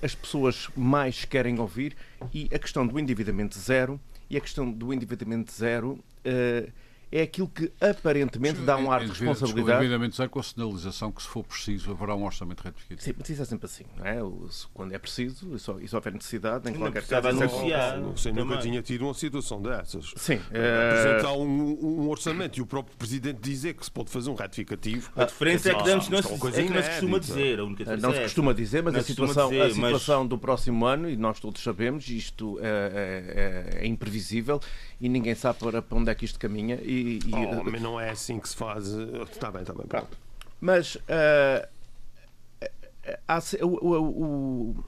as pessoas mais querem ouvir e a questão do endividamento zero e a questão do endividamento zero eh, é aquilo que aparentemente dá um ar de responsabilidade. Evidentemente, zero com a sinalização que, se for preciso, haverá um orçamento retribuído. Sim, mas isso é sempre assim, não é? Quando é preciso, e só, e só houver necessidade, em qualquer caso. é anunciar. Você nunca tinha tido uma situação dessas. Sim. eh, Apresentar um, um orçamento e o próprio Presidente dizer que se pode fazer um ratificativo. A diferença é que, não é se, é não se costuma dizer. A única Eh, diferença Não é se essa. costuma dizer, mas Não a se costuma situação, a dizer, mas- situação do próximo ano, e nós todos sabemos, isto é, é- é imprevisível e ninguém sabe para, para onde é que isto caminha. E, e- Oh, mas não é assim que se faz. Está bem, está bem. Pronto. Mas ah, há o- o- o-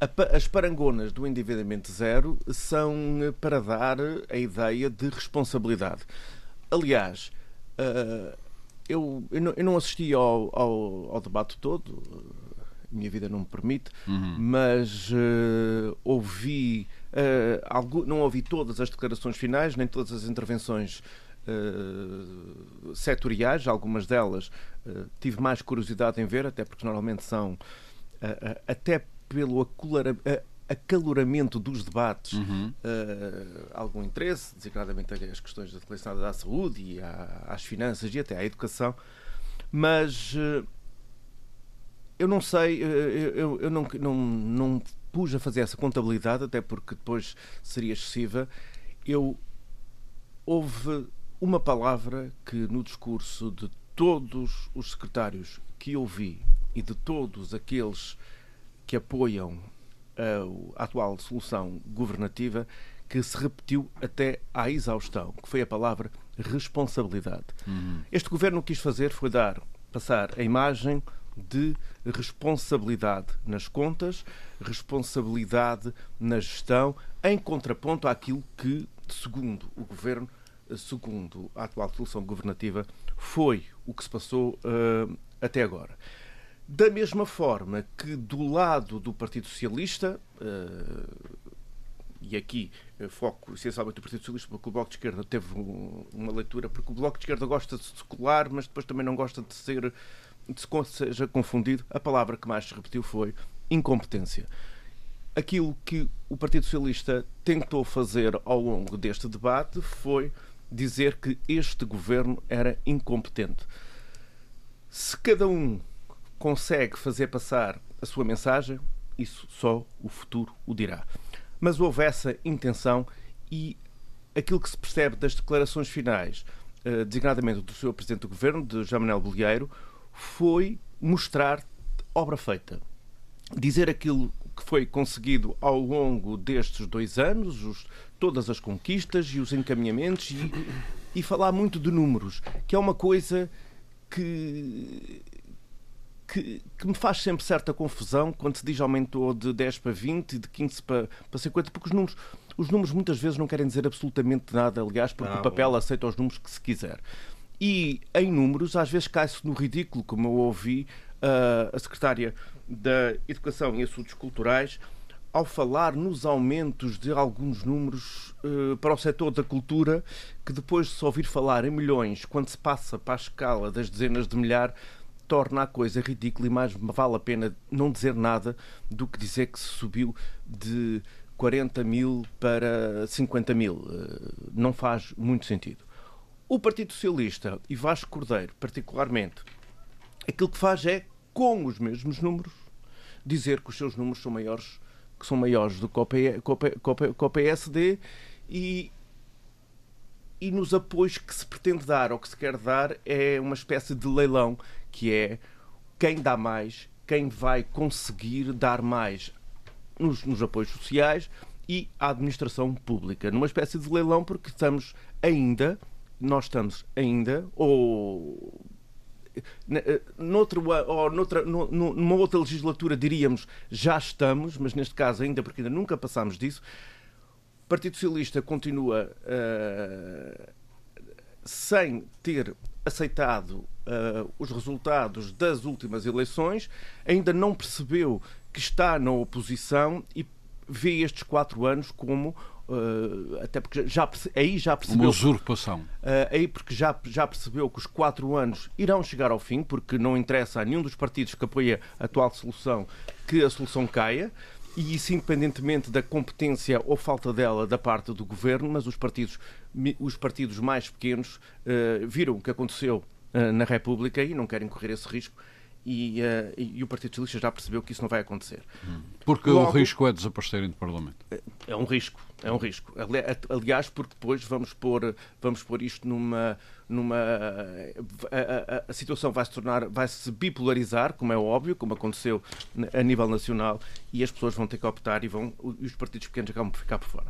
a as parangonas do endividamento zero são eh, para dar a ideia de responsabilidade. Aliás, ah, eu, eu, não, eu não assisti ao, ao, ao debate todo, a minha vida não me permite, mas eh, ouvi, eh, não ouvi todas as declarações finais, nem todas as intervenções eh, setoriais, algumas delas eh, tive mais curiosidade em ver, até porque normalmente são eh, até pelo acaloramento dos debates eh, algum interesse, designadamente as questões relacionadas à saúde e à- às finanças e até à educação, mas eu não sei, eu, eu- eu não, não, não pus a fazer essa contabilidade, até porque depois seria excessiva. Eu houve uma palavra que no discurso de todos os secretários que eu vi e de todos aqueles que apoiam a, a atual solução governativa que se repetiu até à exaustão, que foi a palavra responsabilidade. Este governo quis fazer foi dar, passar a imagem de responsabilidade nas contas, responsabilidade na gestão, em contraponto àquilo que, segundo o governo, segundo a atual solução governativa, foi o que se passou eh, até agora. Da mesma forma que do lado do Partido Socialista, eh, e aqui eh, foco essencialmente do Partido Socialista, porque o Bloco de Esquerda teve um- uma leitura, porque o Bloco de Esquerda gosta de se colar, mas depois também não gosta de ser seja confundido. A palavra que mais se repetiu foi incompetência. Aquilo que o Partido Socialista tentou fazer ao longo deste debate foi dizer que este governo era incompetente. Se cada um consegue fazer passar a sua mensagem, isso só o futuro o dirá. Mas houve essa intenção e aquilo que se percebe das declarações finais, eh, designadamente do seu Presidente do Governo, de João Manuel Bolieiro, foi mostrar obra feita. Dizer aquilo que foi conseguido ao longo destes dois anos, os- todas as conquistas e os encaminhamentos, e, e falar muito de números, que é uma coisa que, que, que, me faz sempre certa confusão quando se diz aumentou de 10 para 20 e de 15 para, para 50, porque os números, os números muitas vezes não querem dizer absolutamente nada, aliás, porque não, o papel aceita os números que se quiser. E em números, às vezes cai-se no ridículo, como eu ouvi uh, a secretária da Educação e Assuntos Culturais ao falar nos aumentos de alguns números uh, para o setor da cultura, que depois de se ouvir falar em milhões, quando se passa para a escala das dezenas de milhares, torna a coisa ridícula e mais vale a pena não dizer nada do que dizer que se subiu de 40 mil para 50 mil. Uh, não faz muito sentido. O Partido Socialista e Vasco Cordeiro, particularmente, aquilo que faz é, com os mesmos números, dizer que os seus números são maiores que são maiores do que o, PSD e, e nos apoios que se pretende dar ou que se quer dar é uma espécie de leilão que é quem dá mais, quem vai conseguir dar mais nos, nos apoios sociais e à administração pública. Numa espécie de leilão porque estamos ainda, nós estamos ainda, ou eh, noutro, ou noutra, numa outra legislatura diríamos já estamos, mas neste caso ainda porque ainda nunca passámos disso. O Partido Socialista continua uh, sem ter aceitado uh, os resultados das últimas eleições, ainda não percebeu que está na oposição e vê estes quatro anos como até porque já, aí já percebeu. Uma usurpação. Uh, aí porque já, já percebeu que os quatro anos irão chegar ao fim, porque não interessa a nenhum dos partidos que apoia a atual solução que a solução caia. E isso independentemente da competência ou falta dela da parte do governo, mas os partidos, os partidos mais pequenos uh, viram o que aconteceu na República e não querem correr esse risco e, uh, e, o Partido Socialista já percebeu que isso não vai acontecer. Porque Logo, o risco é desaparecerem do Parlamento. É um risco, é um risco. Aliás, porque depois vamos pôr, vamos pôr isto numa. numa a, a, a situação vai se tornar, vai se bipolarizar, como é óbvio, como aconteceu a nível nacional, e as pessoas vão ter que optar e, vão, e os partidos pequenos acabam por ficar por fora.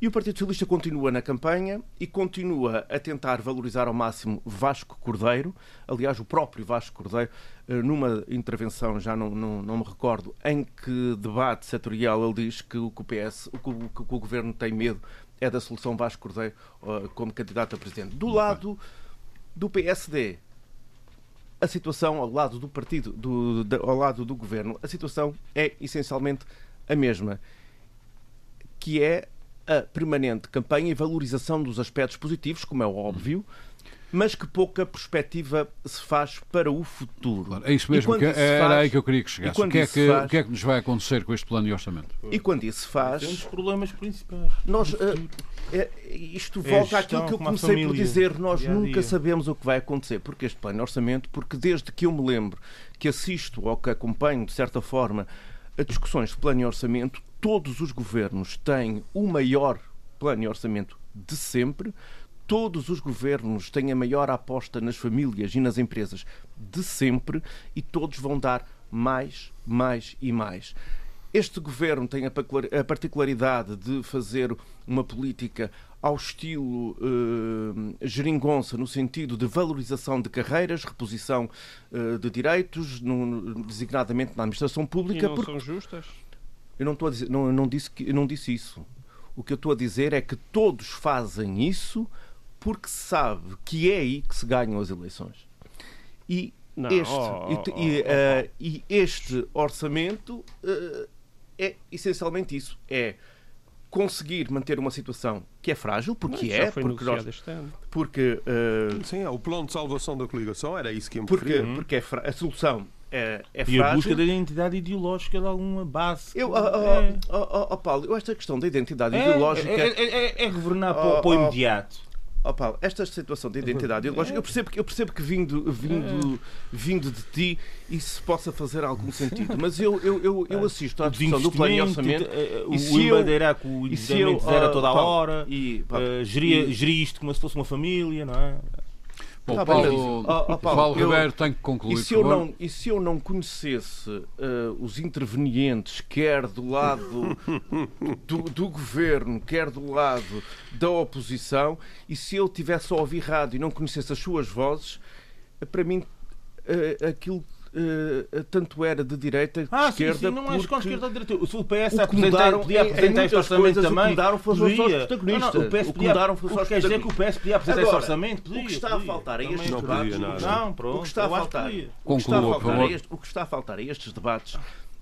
E o Partido Socialista continua na campanha e continua a tentar valorizar ao máximo Vasco Cordeiro. Aliás, o próprio Vasco Cordeiro, eh, numa intervenção, já não, não, não me recordo, em que debate setorial ele diz que o que o PS, o que o, que o governo tem medo é da solução Vasco Cordeiro uh, como candidato a presidente. Do lado do PSD, a situação ao lado do partido, do, de, ao lado do governo, a situação é essencialmente a mesma, que é a permanente campanha e valorização dos aspectos positivos, como é óbvio, mas que pouca perspectiva se faz para o futuro. Claro, é isso mesmo, que era faz, aí que eu queria que chegasse. O que, é que, faz, o que, é que, nos vai acontecer com este plano de orçamento? E quando isso se faz... Temos problemas principais. Nós, uh, é, isto volta é àquilo que eu comecei por dizer. Nós dia nunca dia. sabemos o que vai acontecer. Porque este plano de orçamento, porque desde que eu me lembro que assisto ou que acompanho, de certa forma, a discussões de plano de orçamento, todos os governos têm o maior plano de orçamento de sempre, todos os governos têm a maior aposta nas famílias e nas empresas de sempre e todos vão dar mais, mais e mais. Este governo tem a particularidade de fazer uma política ao estilo uh, geringonça, no sentido de valorização de carreiras, reposição uh, de direitos, no, designadamente na administração pública. E não porque... são justas? Eu não, estou a dizer, não, não, disse que, eu não disse isso. O que eu estou a dizer é que todos fazem isso porque se sabe que é aí que se ganham as eleições. E, não, este, oh, oh, e, uh, e, este orçamento uh, é essencialmente isso. É conseguir manter uma situação que é frágil, porque Mas é, porque nós, porque uh, sim, é, o plano de salvação da coligação era isso que eu me porque, porque é a solução é, é e a busca da identidade ideológica de alguma base. Eu, oh, é... oh, oh, Paulo, eu esta questão da identidade é, ideológica. É, é, é governar para, o imediato. Oh, Paulo, esta situação de identidade ideológica, eu percebo, eu percebo que vindo, vindo, vindo de ti isso possa fazer algum sentido, mas eu, eu, eu, eu assisto à discussão do plano orçamento. Eh, o embandeira com o investimento zero a toda a hora, e, uh, gerir, gerir isto como se fosse uma família, não é? Bom, tá Paulo, oh, oh, Paulo, Paulo eu, Ribeiro tem que concluir. E se eu não, e se eu não conhecesse uh, os intervenientes, quer do lado do, do, governo, quer do lado da oposição, e se eu tivesse a ouvir rádio e não conhecesse as suas vozes, para mim uh, aquilo Uh, tanto era de direita ah, de esquerda. Sim, sim, não é porque... esquerda ou direita. Se o PS o apresentar, podia apresentar este orçamento também. O que mudaram foram podia. os protagonistas. Não, não, o PS o que mudaram foram os Quer dizer que o PS podia apresentar este orçamento? Podia, o que está podia. a faltar a estes não debates. Podia, não, pronto. O que está a faltar, o que está a faltar, a este, o que está a faltar a estes debates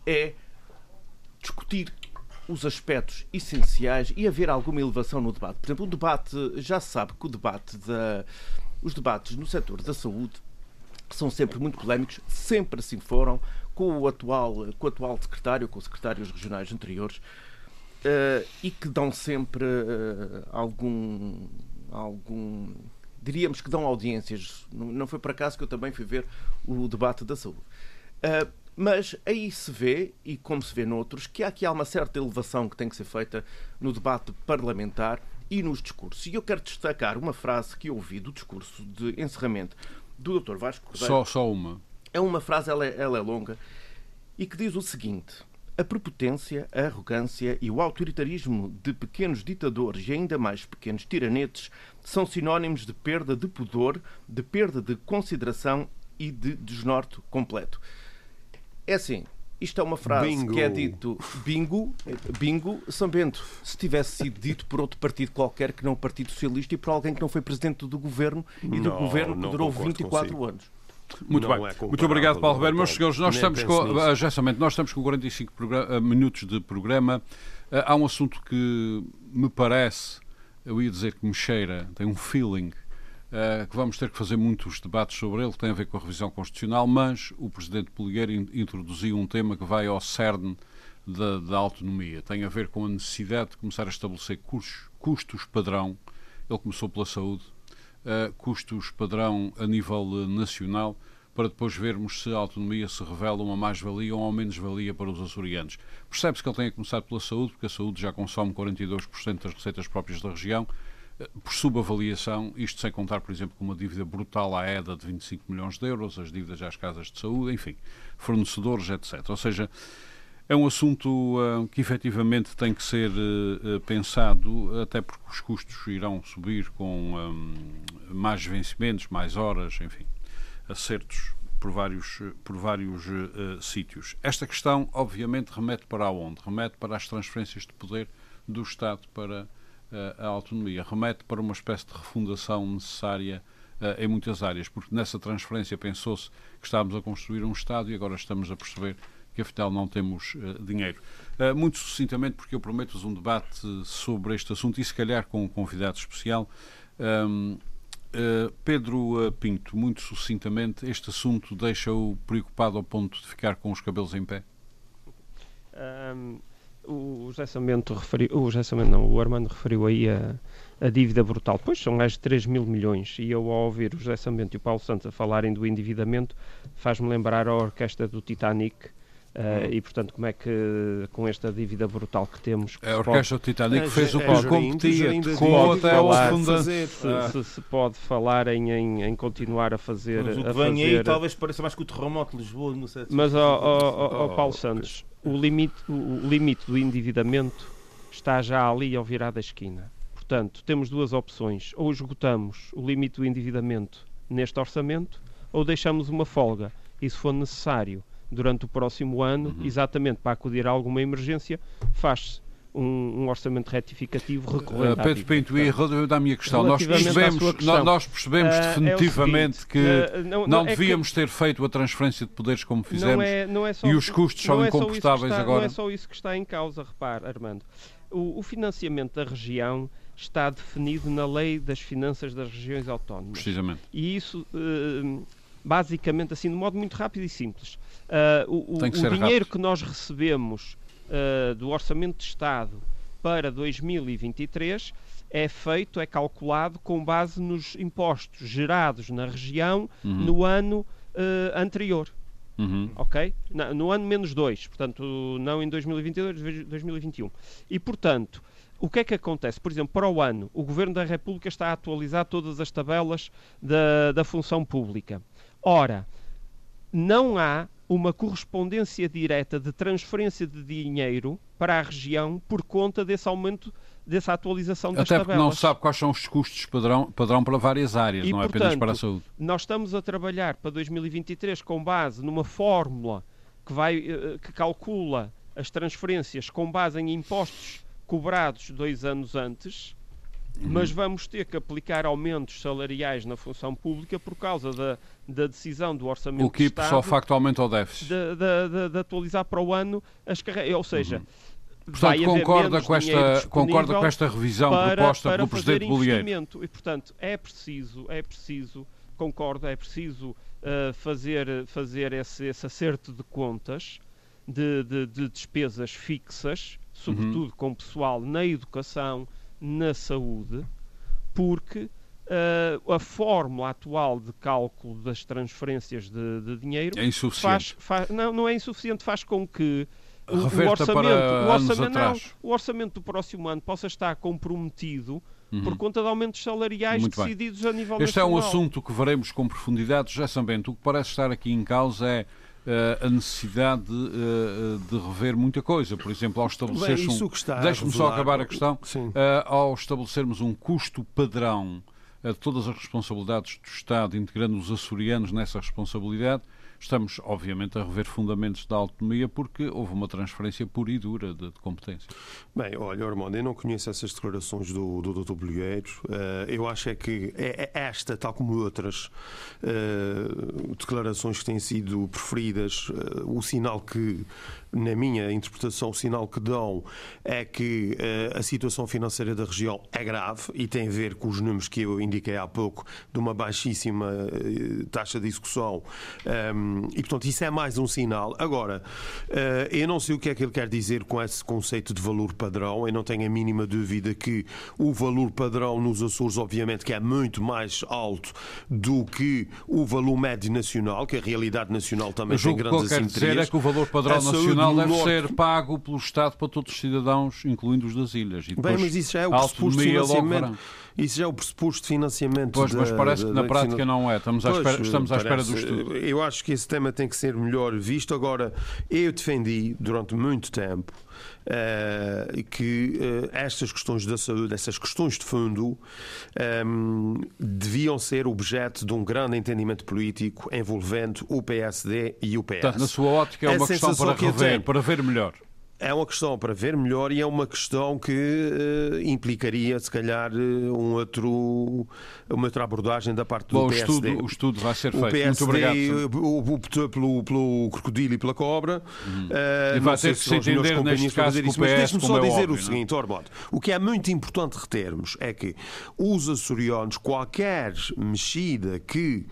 é discutir os aspectos essenciais e haver alguma elevação no debate. Por exemplo, o debate, já se sabe que o debate da, os debates no setor da saúde são sempre muito polémicos, sempre assim foram, com o atual, com o atual secretário, com os secretários regionais anteriores, uh, e que dão sempre uh, algum, algum. diríamos que dão audiências. Não foi por acaso que eu também fui ver o debate da saúde. Uh, mas aí se vê, e como se vê noutros, que há aqui há uma certa elevação que tem que ser feita no debate parlamentar e nos discursos. E eu quero destacar uma frase que eu ouvi do discurso de encerramento do Dr. Vasco Cordeiro. Só, só uma. É uma frase, ela é, ela é longa, e que diz o seguinte: A prepotência, a arrogância e o autoritarismo de pequenos ditadores e ainda mais pequenos tiranetes são sinónimos de perda de pudor, de perda de consideração e de desnorte completo. É assim, isto é uma frase bingo. que é dito bingo, bingo, São Bento, se tivesse sido dito por outro partido qualquer que não o Partido Socialista e por alguém que não foi presidente do governo e do Não, governo que durou concordo 24 consigo. anos. Muito Não bem. é Muito obrigado, Paulo Ribeiro. Meus senhores, nós estamos com, ah, já somente, nós estamos com 45 progra- ah, minutos de programa. Ah, há um assunto que me parece, eu ia dizer que me cheira, tem um feeling, ah, que vamos ter que fazer muitos debates sobre ele, que tem a ver com a revisão constitucional, mas o Presidente Poligueiro in- introduziu um tema que vai ao cerne da, da autonomia. Tem a ver com a necessidade de começar a estabelecer custos, custos padrão. Ele começou pela saúde, uh, custos padrão a nível uh, nacional, para depois vermos se a autonomia se revela uma mais-valia ou uma menos-valia para os açorianos. Percebe-se que ele tem a começar pela saúde, porque a saúde já consome 42% das receitas próprias da região, por subavaliação, isto sem contar, por exemplo, com uma dívida brutal à EDA de 25 milhões de euros, as dívidas às casas de saúde, enfim, fornecedores, etc. Ou seja, é um assunto uh, que efetivamente tem que ser uh, uh, pensado, até porque os custos irão subir com um, mais vencimentos, mais horas, enfim, acertos por vários, por vários sítios. Esta questão, obviamente, remete para onde? Remete para as transferências de poder do Estado para a autonomia, remete para uma espécie de refundação necessária em muitas áreas, porque nessa transferência pensou-se que estávamos a construir um Estado e agora estamos a perceber que afinal não temos uh, dinheiro. Uh, muito sucintamente, porque eu prometo-vos um debate sobre este assunto e se calhar com um convidado especial. Um, uh, Pedro Pinto, muito sucintamente, este assunto deixa-o preocupado ao ponto de ficar com os cabelos em pé? Um, o José Samento referiu, o José Samento não, o Armando referiu aí a, a dívida brutal. Pois são mais de 3 mil milhões. E eu, ao ouvir o José Samento e o Paulo Santos a falarem do endividamento, faz-me lembrar a orquestra do Titanic, Uh, e portanto, como é que com esta dívida brutal que temos. Que a Orquestra do Titanic É, fez o é, que gerindo, competia, falar, fundo. fazer. se, Ah. se, se pode falar em, em, em continuar a fazer. Mas o que a vem aí fazer talvez pareça mais que o terremoto de Lisboa no 7 mas, ó, ó, ó, ó, Oh, Paulo Santos, o limite, o, o limite do endividamento está já ali ao virar da esquina. Portanto, temos duas opções. Ou esgotamos o limite do endividamento neste orçamento, ou deixamos uma folga. E se for necessário, durante o próximo ano, Uhum. exatamente para acudir a alguma emergência, faz-se um, um orçamento retificativo recorrente. Uh, Pedro. Pinto, e relativamente à minha questão, nós percebemos, questão, nó- nós percebemos é o definitivamente seguinte, que ah, não, não- é que- devíamos ter feito a transferência de poderes como fizemos. Não é, não é só, e os custos são não é que incomportáveis está- agora. Não é só isso que está em causa, repare, Armando. O, o financiamento da região está definido na Lei das Finanças das Regiões Autónomas. Precisamente. E isso, eh, basicamente, assim, de modo muito rápido e simples. Ah, o o- dinheiro rápido. que nós recebemos ah, do Orçamento de Estado para 2023 é feito, é calculado com base nos impostos gerados na região Uhum. no ano eh, anterior Uhum. ok? Na- no ano menos 2, portanto, não em 2022, dois- 2021. E, portanto, o que é que acontece? Por exemplo, para o ano, o Governo da República está a atualizar todas as tabelas da, da função pública. Ora, não há uma correspondência direta de transferência de dinheiro para a região por conta desse aumento dessa atualização das Até porque tabelas. não se sabe quais são os custos padrão, padrão para várias áreas, E, não é apenas portanto, para a saúde. Nós estamos a trabalhar para 2023 com base numa fórmula que, vai, eh, que calcula as transferências com base em impostos cobrados dois anos antes. Mas vamos ter que aplicar aumentos salariais na função pública por causa da, da decisão do Orçamento O que de Estado só factualmente ao déficit. de, de- de- de atualizar para o ano as carreiras. Ou seja, Uhum. Portanto, concorda com, esta, concorda com esta revisão para, proposta para pelo Presidente Bolieiro? investimento. E, portanto, é preciso, é preciso, concordo, é preciso uh, fazer, fazer esse, esse acerto de contas de, de- de despesas fixas, sobretudo Uhum. com pessoal na educação, na saúde, porque uh, a fórmula atual de cálculo das transferências de, de dinheiro É insuficiente. faz, faz- não, não é insuficiente, faz com que o, o orçamento, o, orçamento não, o orçamento do próximo ano possa estar comprometido Uhum. por conta de aumentos salariais Muito bem. decididos a nível Este é um nacional. assunto que veremos com profundidade. Já Bento, o que parece estar aqui em causa é eh, a necessidade de, eh, de rever muita coisa. Por exemplo, ao Bem, isso um... a Deixe-me só acabar a questão. Eh, ao estabelecermos um custo padrão de todas as responsabilidades do Estado, integrando os açorianos nessa responsabilidade, estamos, obviamente, a rever fundamentos da autonomia porque houve uma transferência pura e dura de, de competência. Bem, olha, Armando, eu não conheço essas declarações do, do Dr. Bolheiro. Eh, eu acho é que é, é esta, tal como outras eh, declarações que têm sido preferidas, eh, o sinal que, na minha interpretação, o sinal que dão é que eh, a situação financeira da região é grave e tem a ver com os números que eu indiquei há pouco de uma baixíssima eh, taxa de execução. Um, e, portanto, isso é mais um sinal. Agora, eh, eu não sei o que é que ele quer dizer com esse conceito de valor padrão. Eu não tenho a mínima dúvida que o valor padrão nos Açores, obviamente, que é muito mais alto do que o valor médio nacional, que a realidade nacional também julgo tem que o que grandes eu quero dizer assimetrias. é que o valor padrão saúde nacional deve norte- ser pago pelo Estado para todos os cidadãos, incluindo os das ilhas. E Bem, depois mas isso já é o pressuposto de financiamento. Isso já é o pressuposto de financiamento. Pois, mas da- parece que da- na da- prática não é. Estamos à Pois, espera, estamos à espera do parece- estudo. Eu acho que esse tema tem que ser melhor visto. Agora, eu defendi durante muito tempo eh, que eh, estas questões da saúde, essas questões de fundo, ehm, deviam ser objeto de um grande entendimento político envolvendo o PSD e o PS. Portanto, na sua ótica é A uma questão para que rever, para ver melhor. É uma questão para ver melhor e é uma questão que eh, implicaria, se calhar, eh, um outro, uma outra abordagem da parte do Bom, o PSD. estudo, o estudo vai ser O feito. PSD Muito obrigado. Sandro. o- optou pelo, pelo crocodilo e pela cobra. Eh, E vai ter que se entender, neste caso, o isso, mas deixe-me só é dizer óbvio, o é? seguinte, Ormond. O que é muito importante retermos é que os açorianos, qualquer mexida que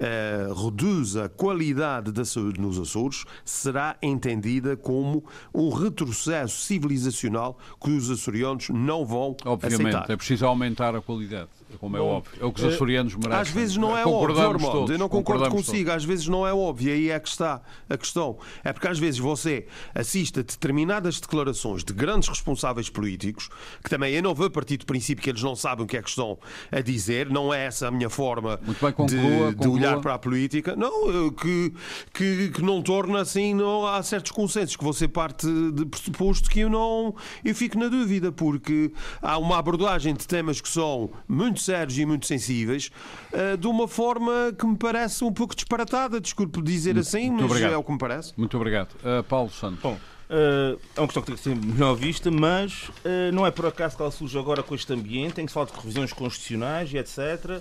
eh, reduza a qualidade da saúde nos Açores será entendida como um retrocesso civilizacional que os açorianos não vão Obviamente, aceitar. é preciso aumentar a qualidade, como é óbvio. É o que os açorianos merecem. Às vezes não é óbvio, Armando. todos, Eu não concordo consigo. todos. Às vezes não é óbvio. Aí é que está a questão. É porque às vezes você assiste a determinadas declarações de grandes responsáveis políticos, que também eu não vou partir do princípio que eles não sabem o que é que estão a dizer. Não é essa a minha forma bem, de, conclua, de conclua. olhar para a política. Não, que, que, que não torna assim. Não, há certos consensos que você parte de pressuposto que eu não. Eu fico na dúvida, porque há uma abordagem de temas que são muito sérios e muito sensíveis eh, de uma forma que me parece um pouco disparatada. Desculpe dizer assim, mas obrigado. é o que me parece. Muito obrigado. Uh, Paulo Santos. Bom, eh, é uma questão que tem que ser melhor vista, mas eh, não é por acaso que ela surge agora com este ambiente, tem que se falar de revisões constitucionais e etc.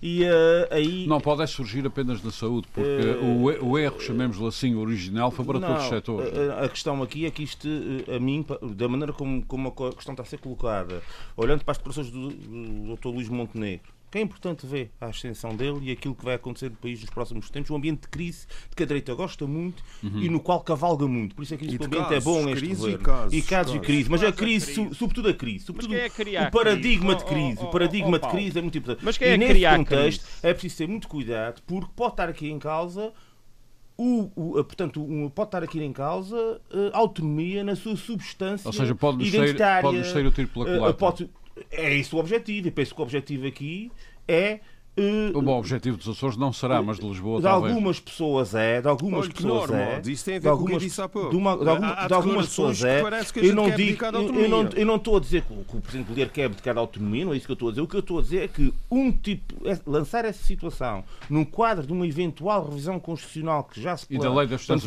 E eh, aí. Não pode é surgir apenas da saúde, porque Eh, o, o erro, chamemos-lhe assim, original, foi para Não, todos os setores. A, a questão aqui é que isto, eh, a mim, da maneira como, como a questão está a ser colocada, olhando para as declarações do, do Dr. Luís Montenegro, que é importante ver a ascensão dele e aquilo que vai acontecer no país nos próximos tempos, um ambiente de crise de que a direita gosta muito e no qual cavalga muito. Por isso é que E o de ambiente é casos, bom este e governo. casos, e casos e casos. crise. Mas a Mas a crise, crise. so- sobretudo a crise, sobretudo quem é o paradigma a de crise? crise, Oh, o oh, paradigma oh, de crise é muito importante. Mas quem e é que nesse contexto crise? é preciso ter muito cuidado porque pode estar aqui em causa o, o- portanto, um- pode estar aqui em causa a autonomia na sua substância Ou seja, pode-nos sair, pode sair o tiro pela Eh, culatra. pode- é isso o objetivo. E penso que o objetivo aqui é eh, O bom objetivo dos Açores não será, mas de Lisboa de talvez. algumas pessoas é, de algumas Olha pessoas normal, é. isso tem a ver de com o que eu algumas, disse há pouco. de, uma- de alguma- Há- há de algumas pessoas é. que que eu não digo, eu, não, eu não estou a dizer que o, que o Presidente Bolheiro quer abdicar da autonomia, não é isso que eu estou a dizer. O que eu estou a dizer é que um tipo, é- lançar essa situação num quadro de uma eventual revisão constitucional que já se E plana-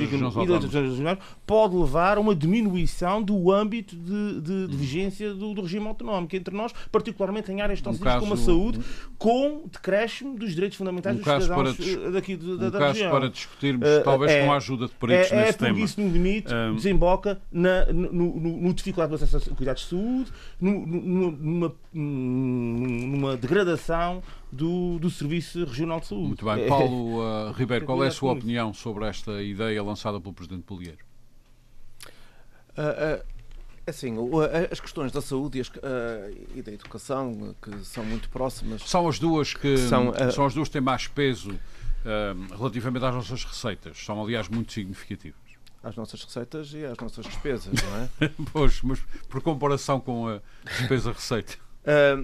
Regionais e da lei das. Substâncias pode levar a uma diminuição do âmbito de, de- de vigência do, do regime autonómico entre nós, particularmente em áreas tão Um sensíveis como a saúde, com decréscimo dos direitos fundamentais Um dos cidadãos para eh, daqui da, Um da caso região. para discutirmos, Eh, talvez é- com a ajuda de peritos É, nesse é por tema. isso, no limite, Um, desemboca na, no, no, no dificuldade do acesso a cuidados de saúde, no- no- numa, numa degradação do, do Serviço Regional de Saúde. Muito bem. É- Paulo uh, Ribeiro, qual é a sua opinião sobre esta ideia lançada pelo Presidente Polieiro? Ah, ah, assim, o- a- as questões da saúde e, as- e da educação, que são muito próximas, São as duas que São, são, uh, as duas que têm mais peso uh, relativamente às nossas receitas. São, aliás, muito significativas. às nossas receitas e às nossas despesas, não é? Pois, mas por comparação com a despesa-receita. Ah,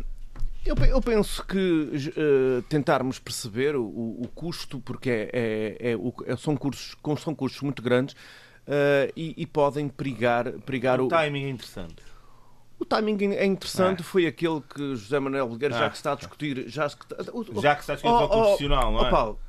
eu, eu penso que ah, tentarmos perceber o, o custo, porque é, é- é é- são, cursos, são custos muito grandes ah, e, e podem perigar, perigar O o, timing é interessante. O timing é interessante, foi aquele que José Manuel Bolgueira, já Ah. que se está a discutir, já se, o- Já que está a discutir Oh, a oh, constitucional, não é? oh, Paulo,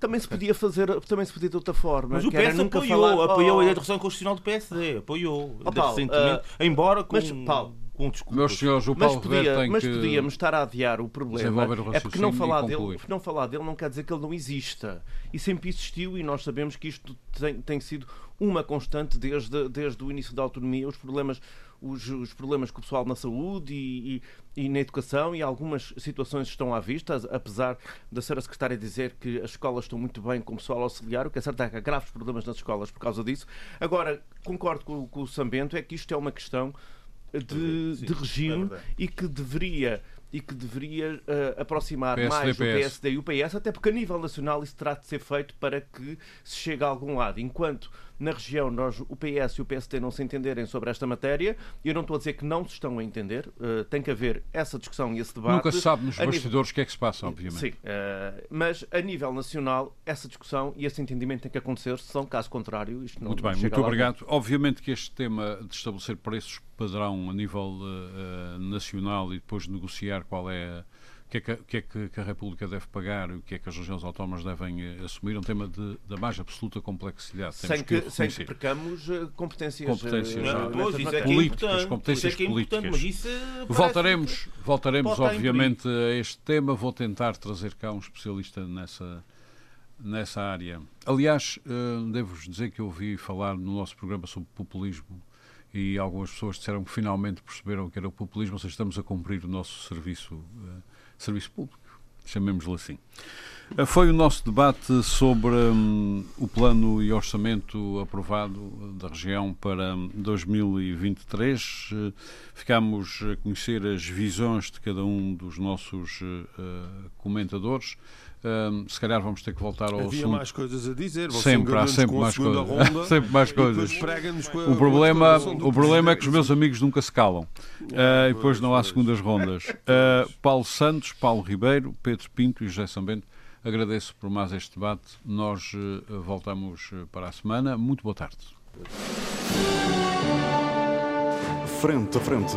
também se podia fazer, também se podia de outra forma. Mas o que PS nunca apoiou, falar- apoiou Oh, a introdução constitucional do PSD, apoiou Oh, Paulo, recentemente, embora com, mas, Paulo, com desculpas. Meus senhores, o Mas, Paulo Ribeiro podia, tem mas que... podíamos estar a adiar o problema. o É porque não falar, dele, não falar dele não quer dizer que ele não exista. E sempre existiu e nós sabemos que isto tem, tem sido uma constante desde, desde o início da autonomia. Os problemas, os, os problemas com o pessoal na saúde e, e- e na educação e algumas situações estão à vista, apesar da senhora secretária dizer que as escolas estão muito bem com o pessoal auxiliar, o que é certo é que há graves problemas nas escolas por causa disso. Agora, concordo com, com o Sambento, é que isto é uma questão de, Sim, de é regime verdade. e que deveria e que deveria eh, aproximar PSD, mais o PS. PSD e o PS, até porque a nível nacional isso terá de ser feito para que se chegue a algum lado. Enquanto na região nós, o PS e o PSD não se entenderem sobre esta matéria, eu não estou a dizer que não se estão a entender, eh, tem que haver essa discussão e esse debate. Nunca se sabe nos bastidores o que é que se passa, obviamente. Sim, eh, mas a nível nacional, essa discussão e esse entendimento tem que acontecer, senão, caso contrário, isto não Muito bem, muito obrigado. Obviamente que este tema de estabelecer preços padrão a nível eh, nacional e depois negociar qual é a- que é, que, que é que- a República deve pagar e o que é que as regiões autónomas devem eh, assumir é um tema de, da mais absoluta complexidade. Temos Sem que, que, sem que percamos eh, competências, Competências, eh. Não, nestas pois, isso é é. Políticas, importante, competências isso é é políticas. mas isso Voltaremos, voltaremos obviamente, a este tema. Vou tentar trazer cá um especialista nessa, nessa área. Aliás, devo-vos dizer que eu ouvi falar no nosso programa sobre populismo e algumas pessoas disseram que finalmente perceberam que era o populismo, ou seja, estamos a cumprir o nosso serviço, eh, serviço público, chamemos-lhe assim. Eh, Foi o nosso debate sobre hum, o plano e orçamento aprovado da região para hum, 2023. Eh, Ficámos a conhecer as visões de cada um dos nossos eh, eh, comentadores. Hum, se calhar vamos ter que voltar ao Havia assunto. mais coisas a dizer. Você Sempre, há sempre mais coisas. ronda sempre mais coisas. O problema, o problema é que os meus amigos nunca se calam. Ah, e depois não há segundas rondas. Ah, Paulo Santos, Paulo Ribeiro, Pedro Pinto e José Sambento, agradeço por mais este debate. Nós eh, voltamos para a semana. Muito boa tarde. Frente a frente.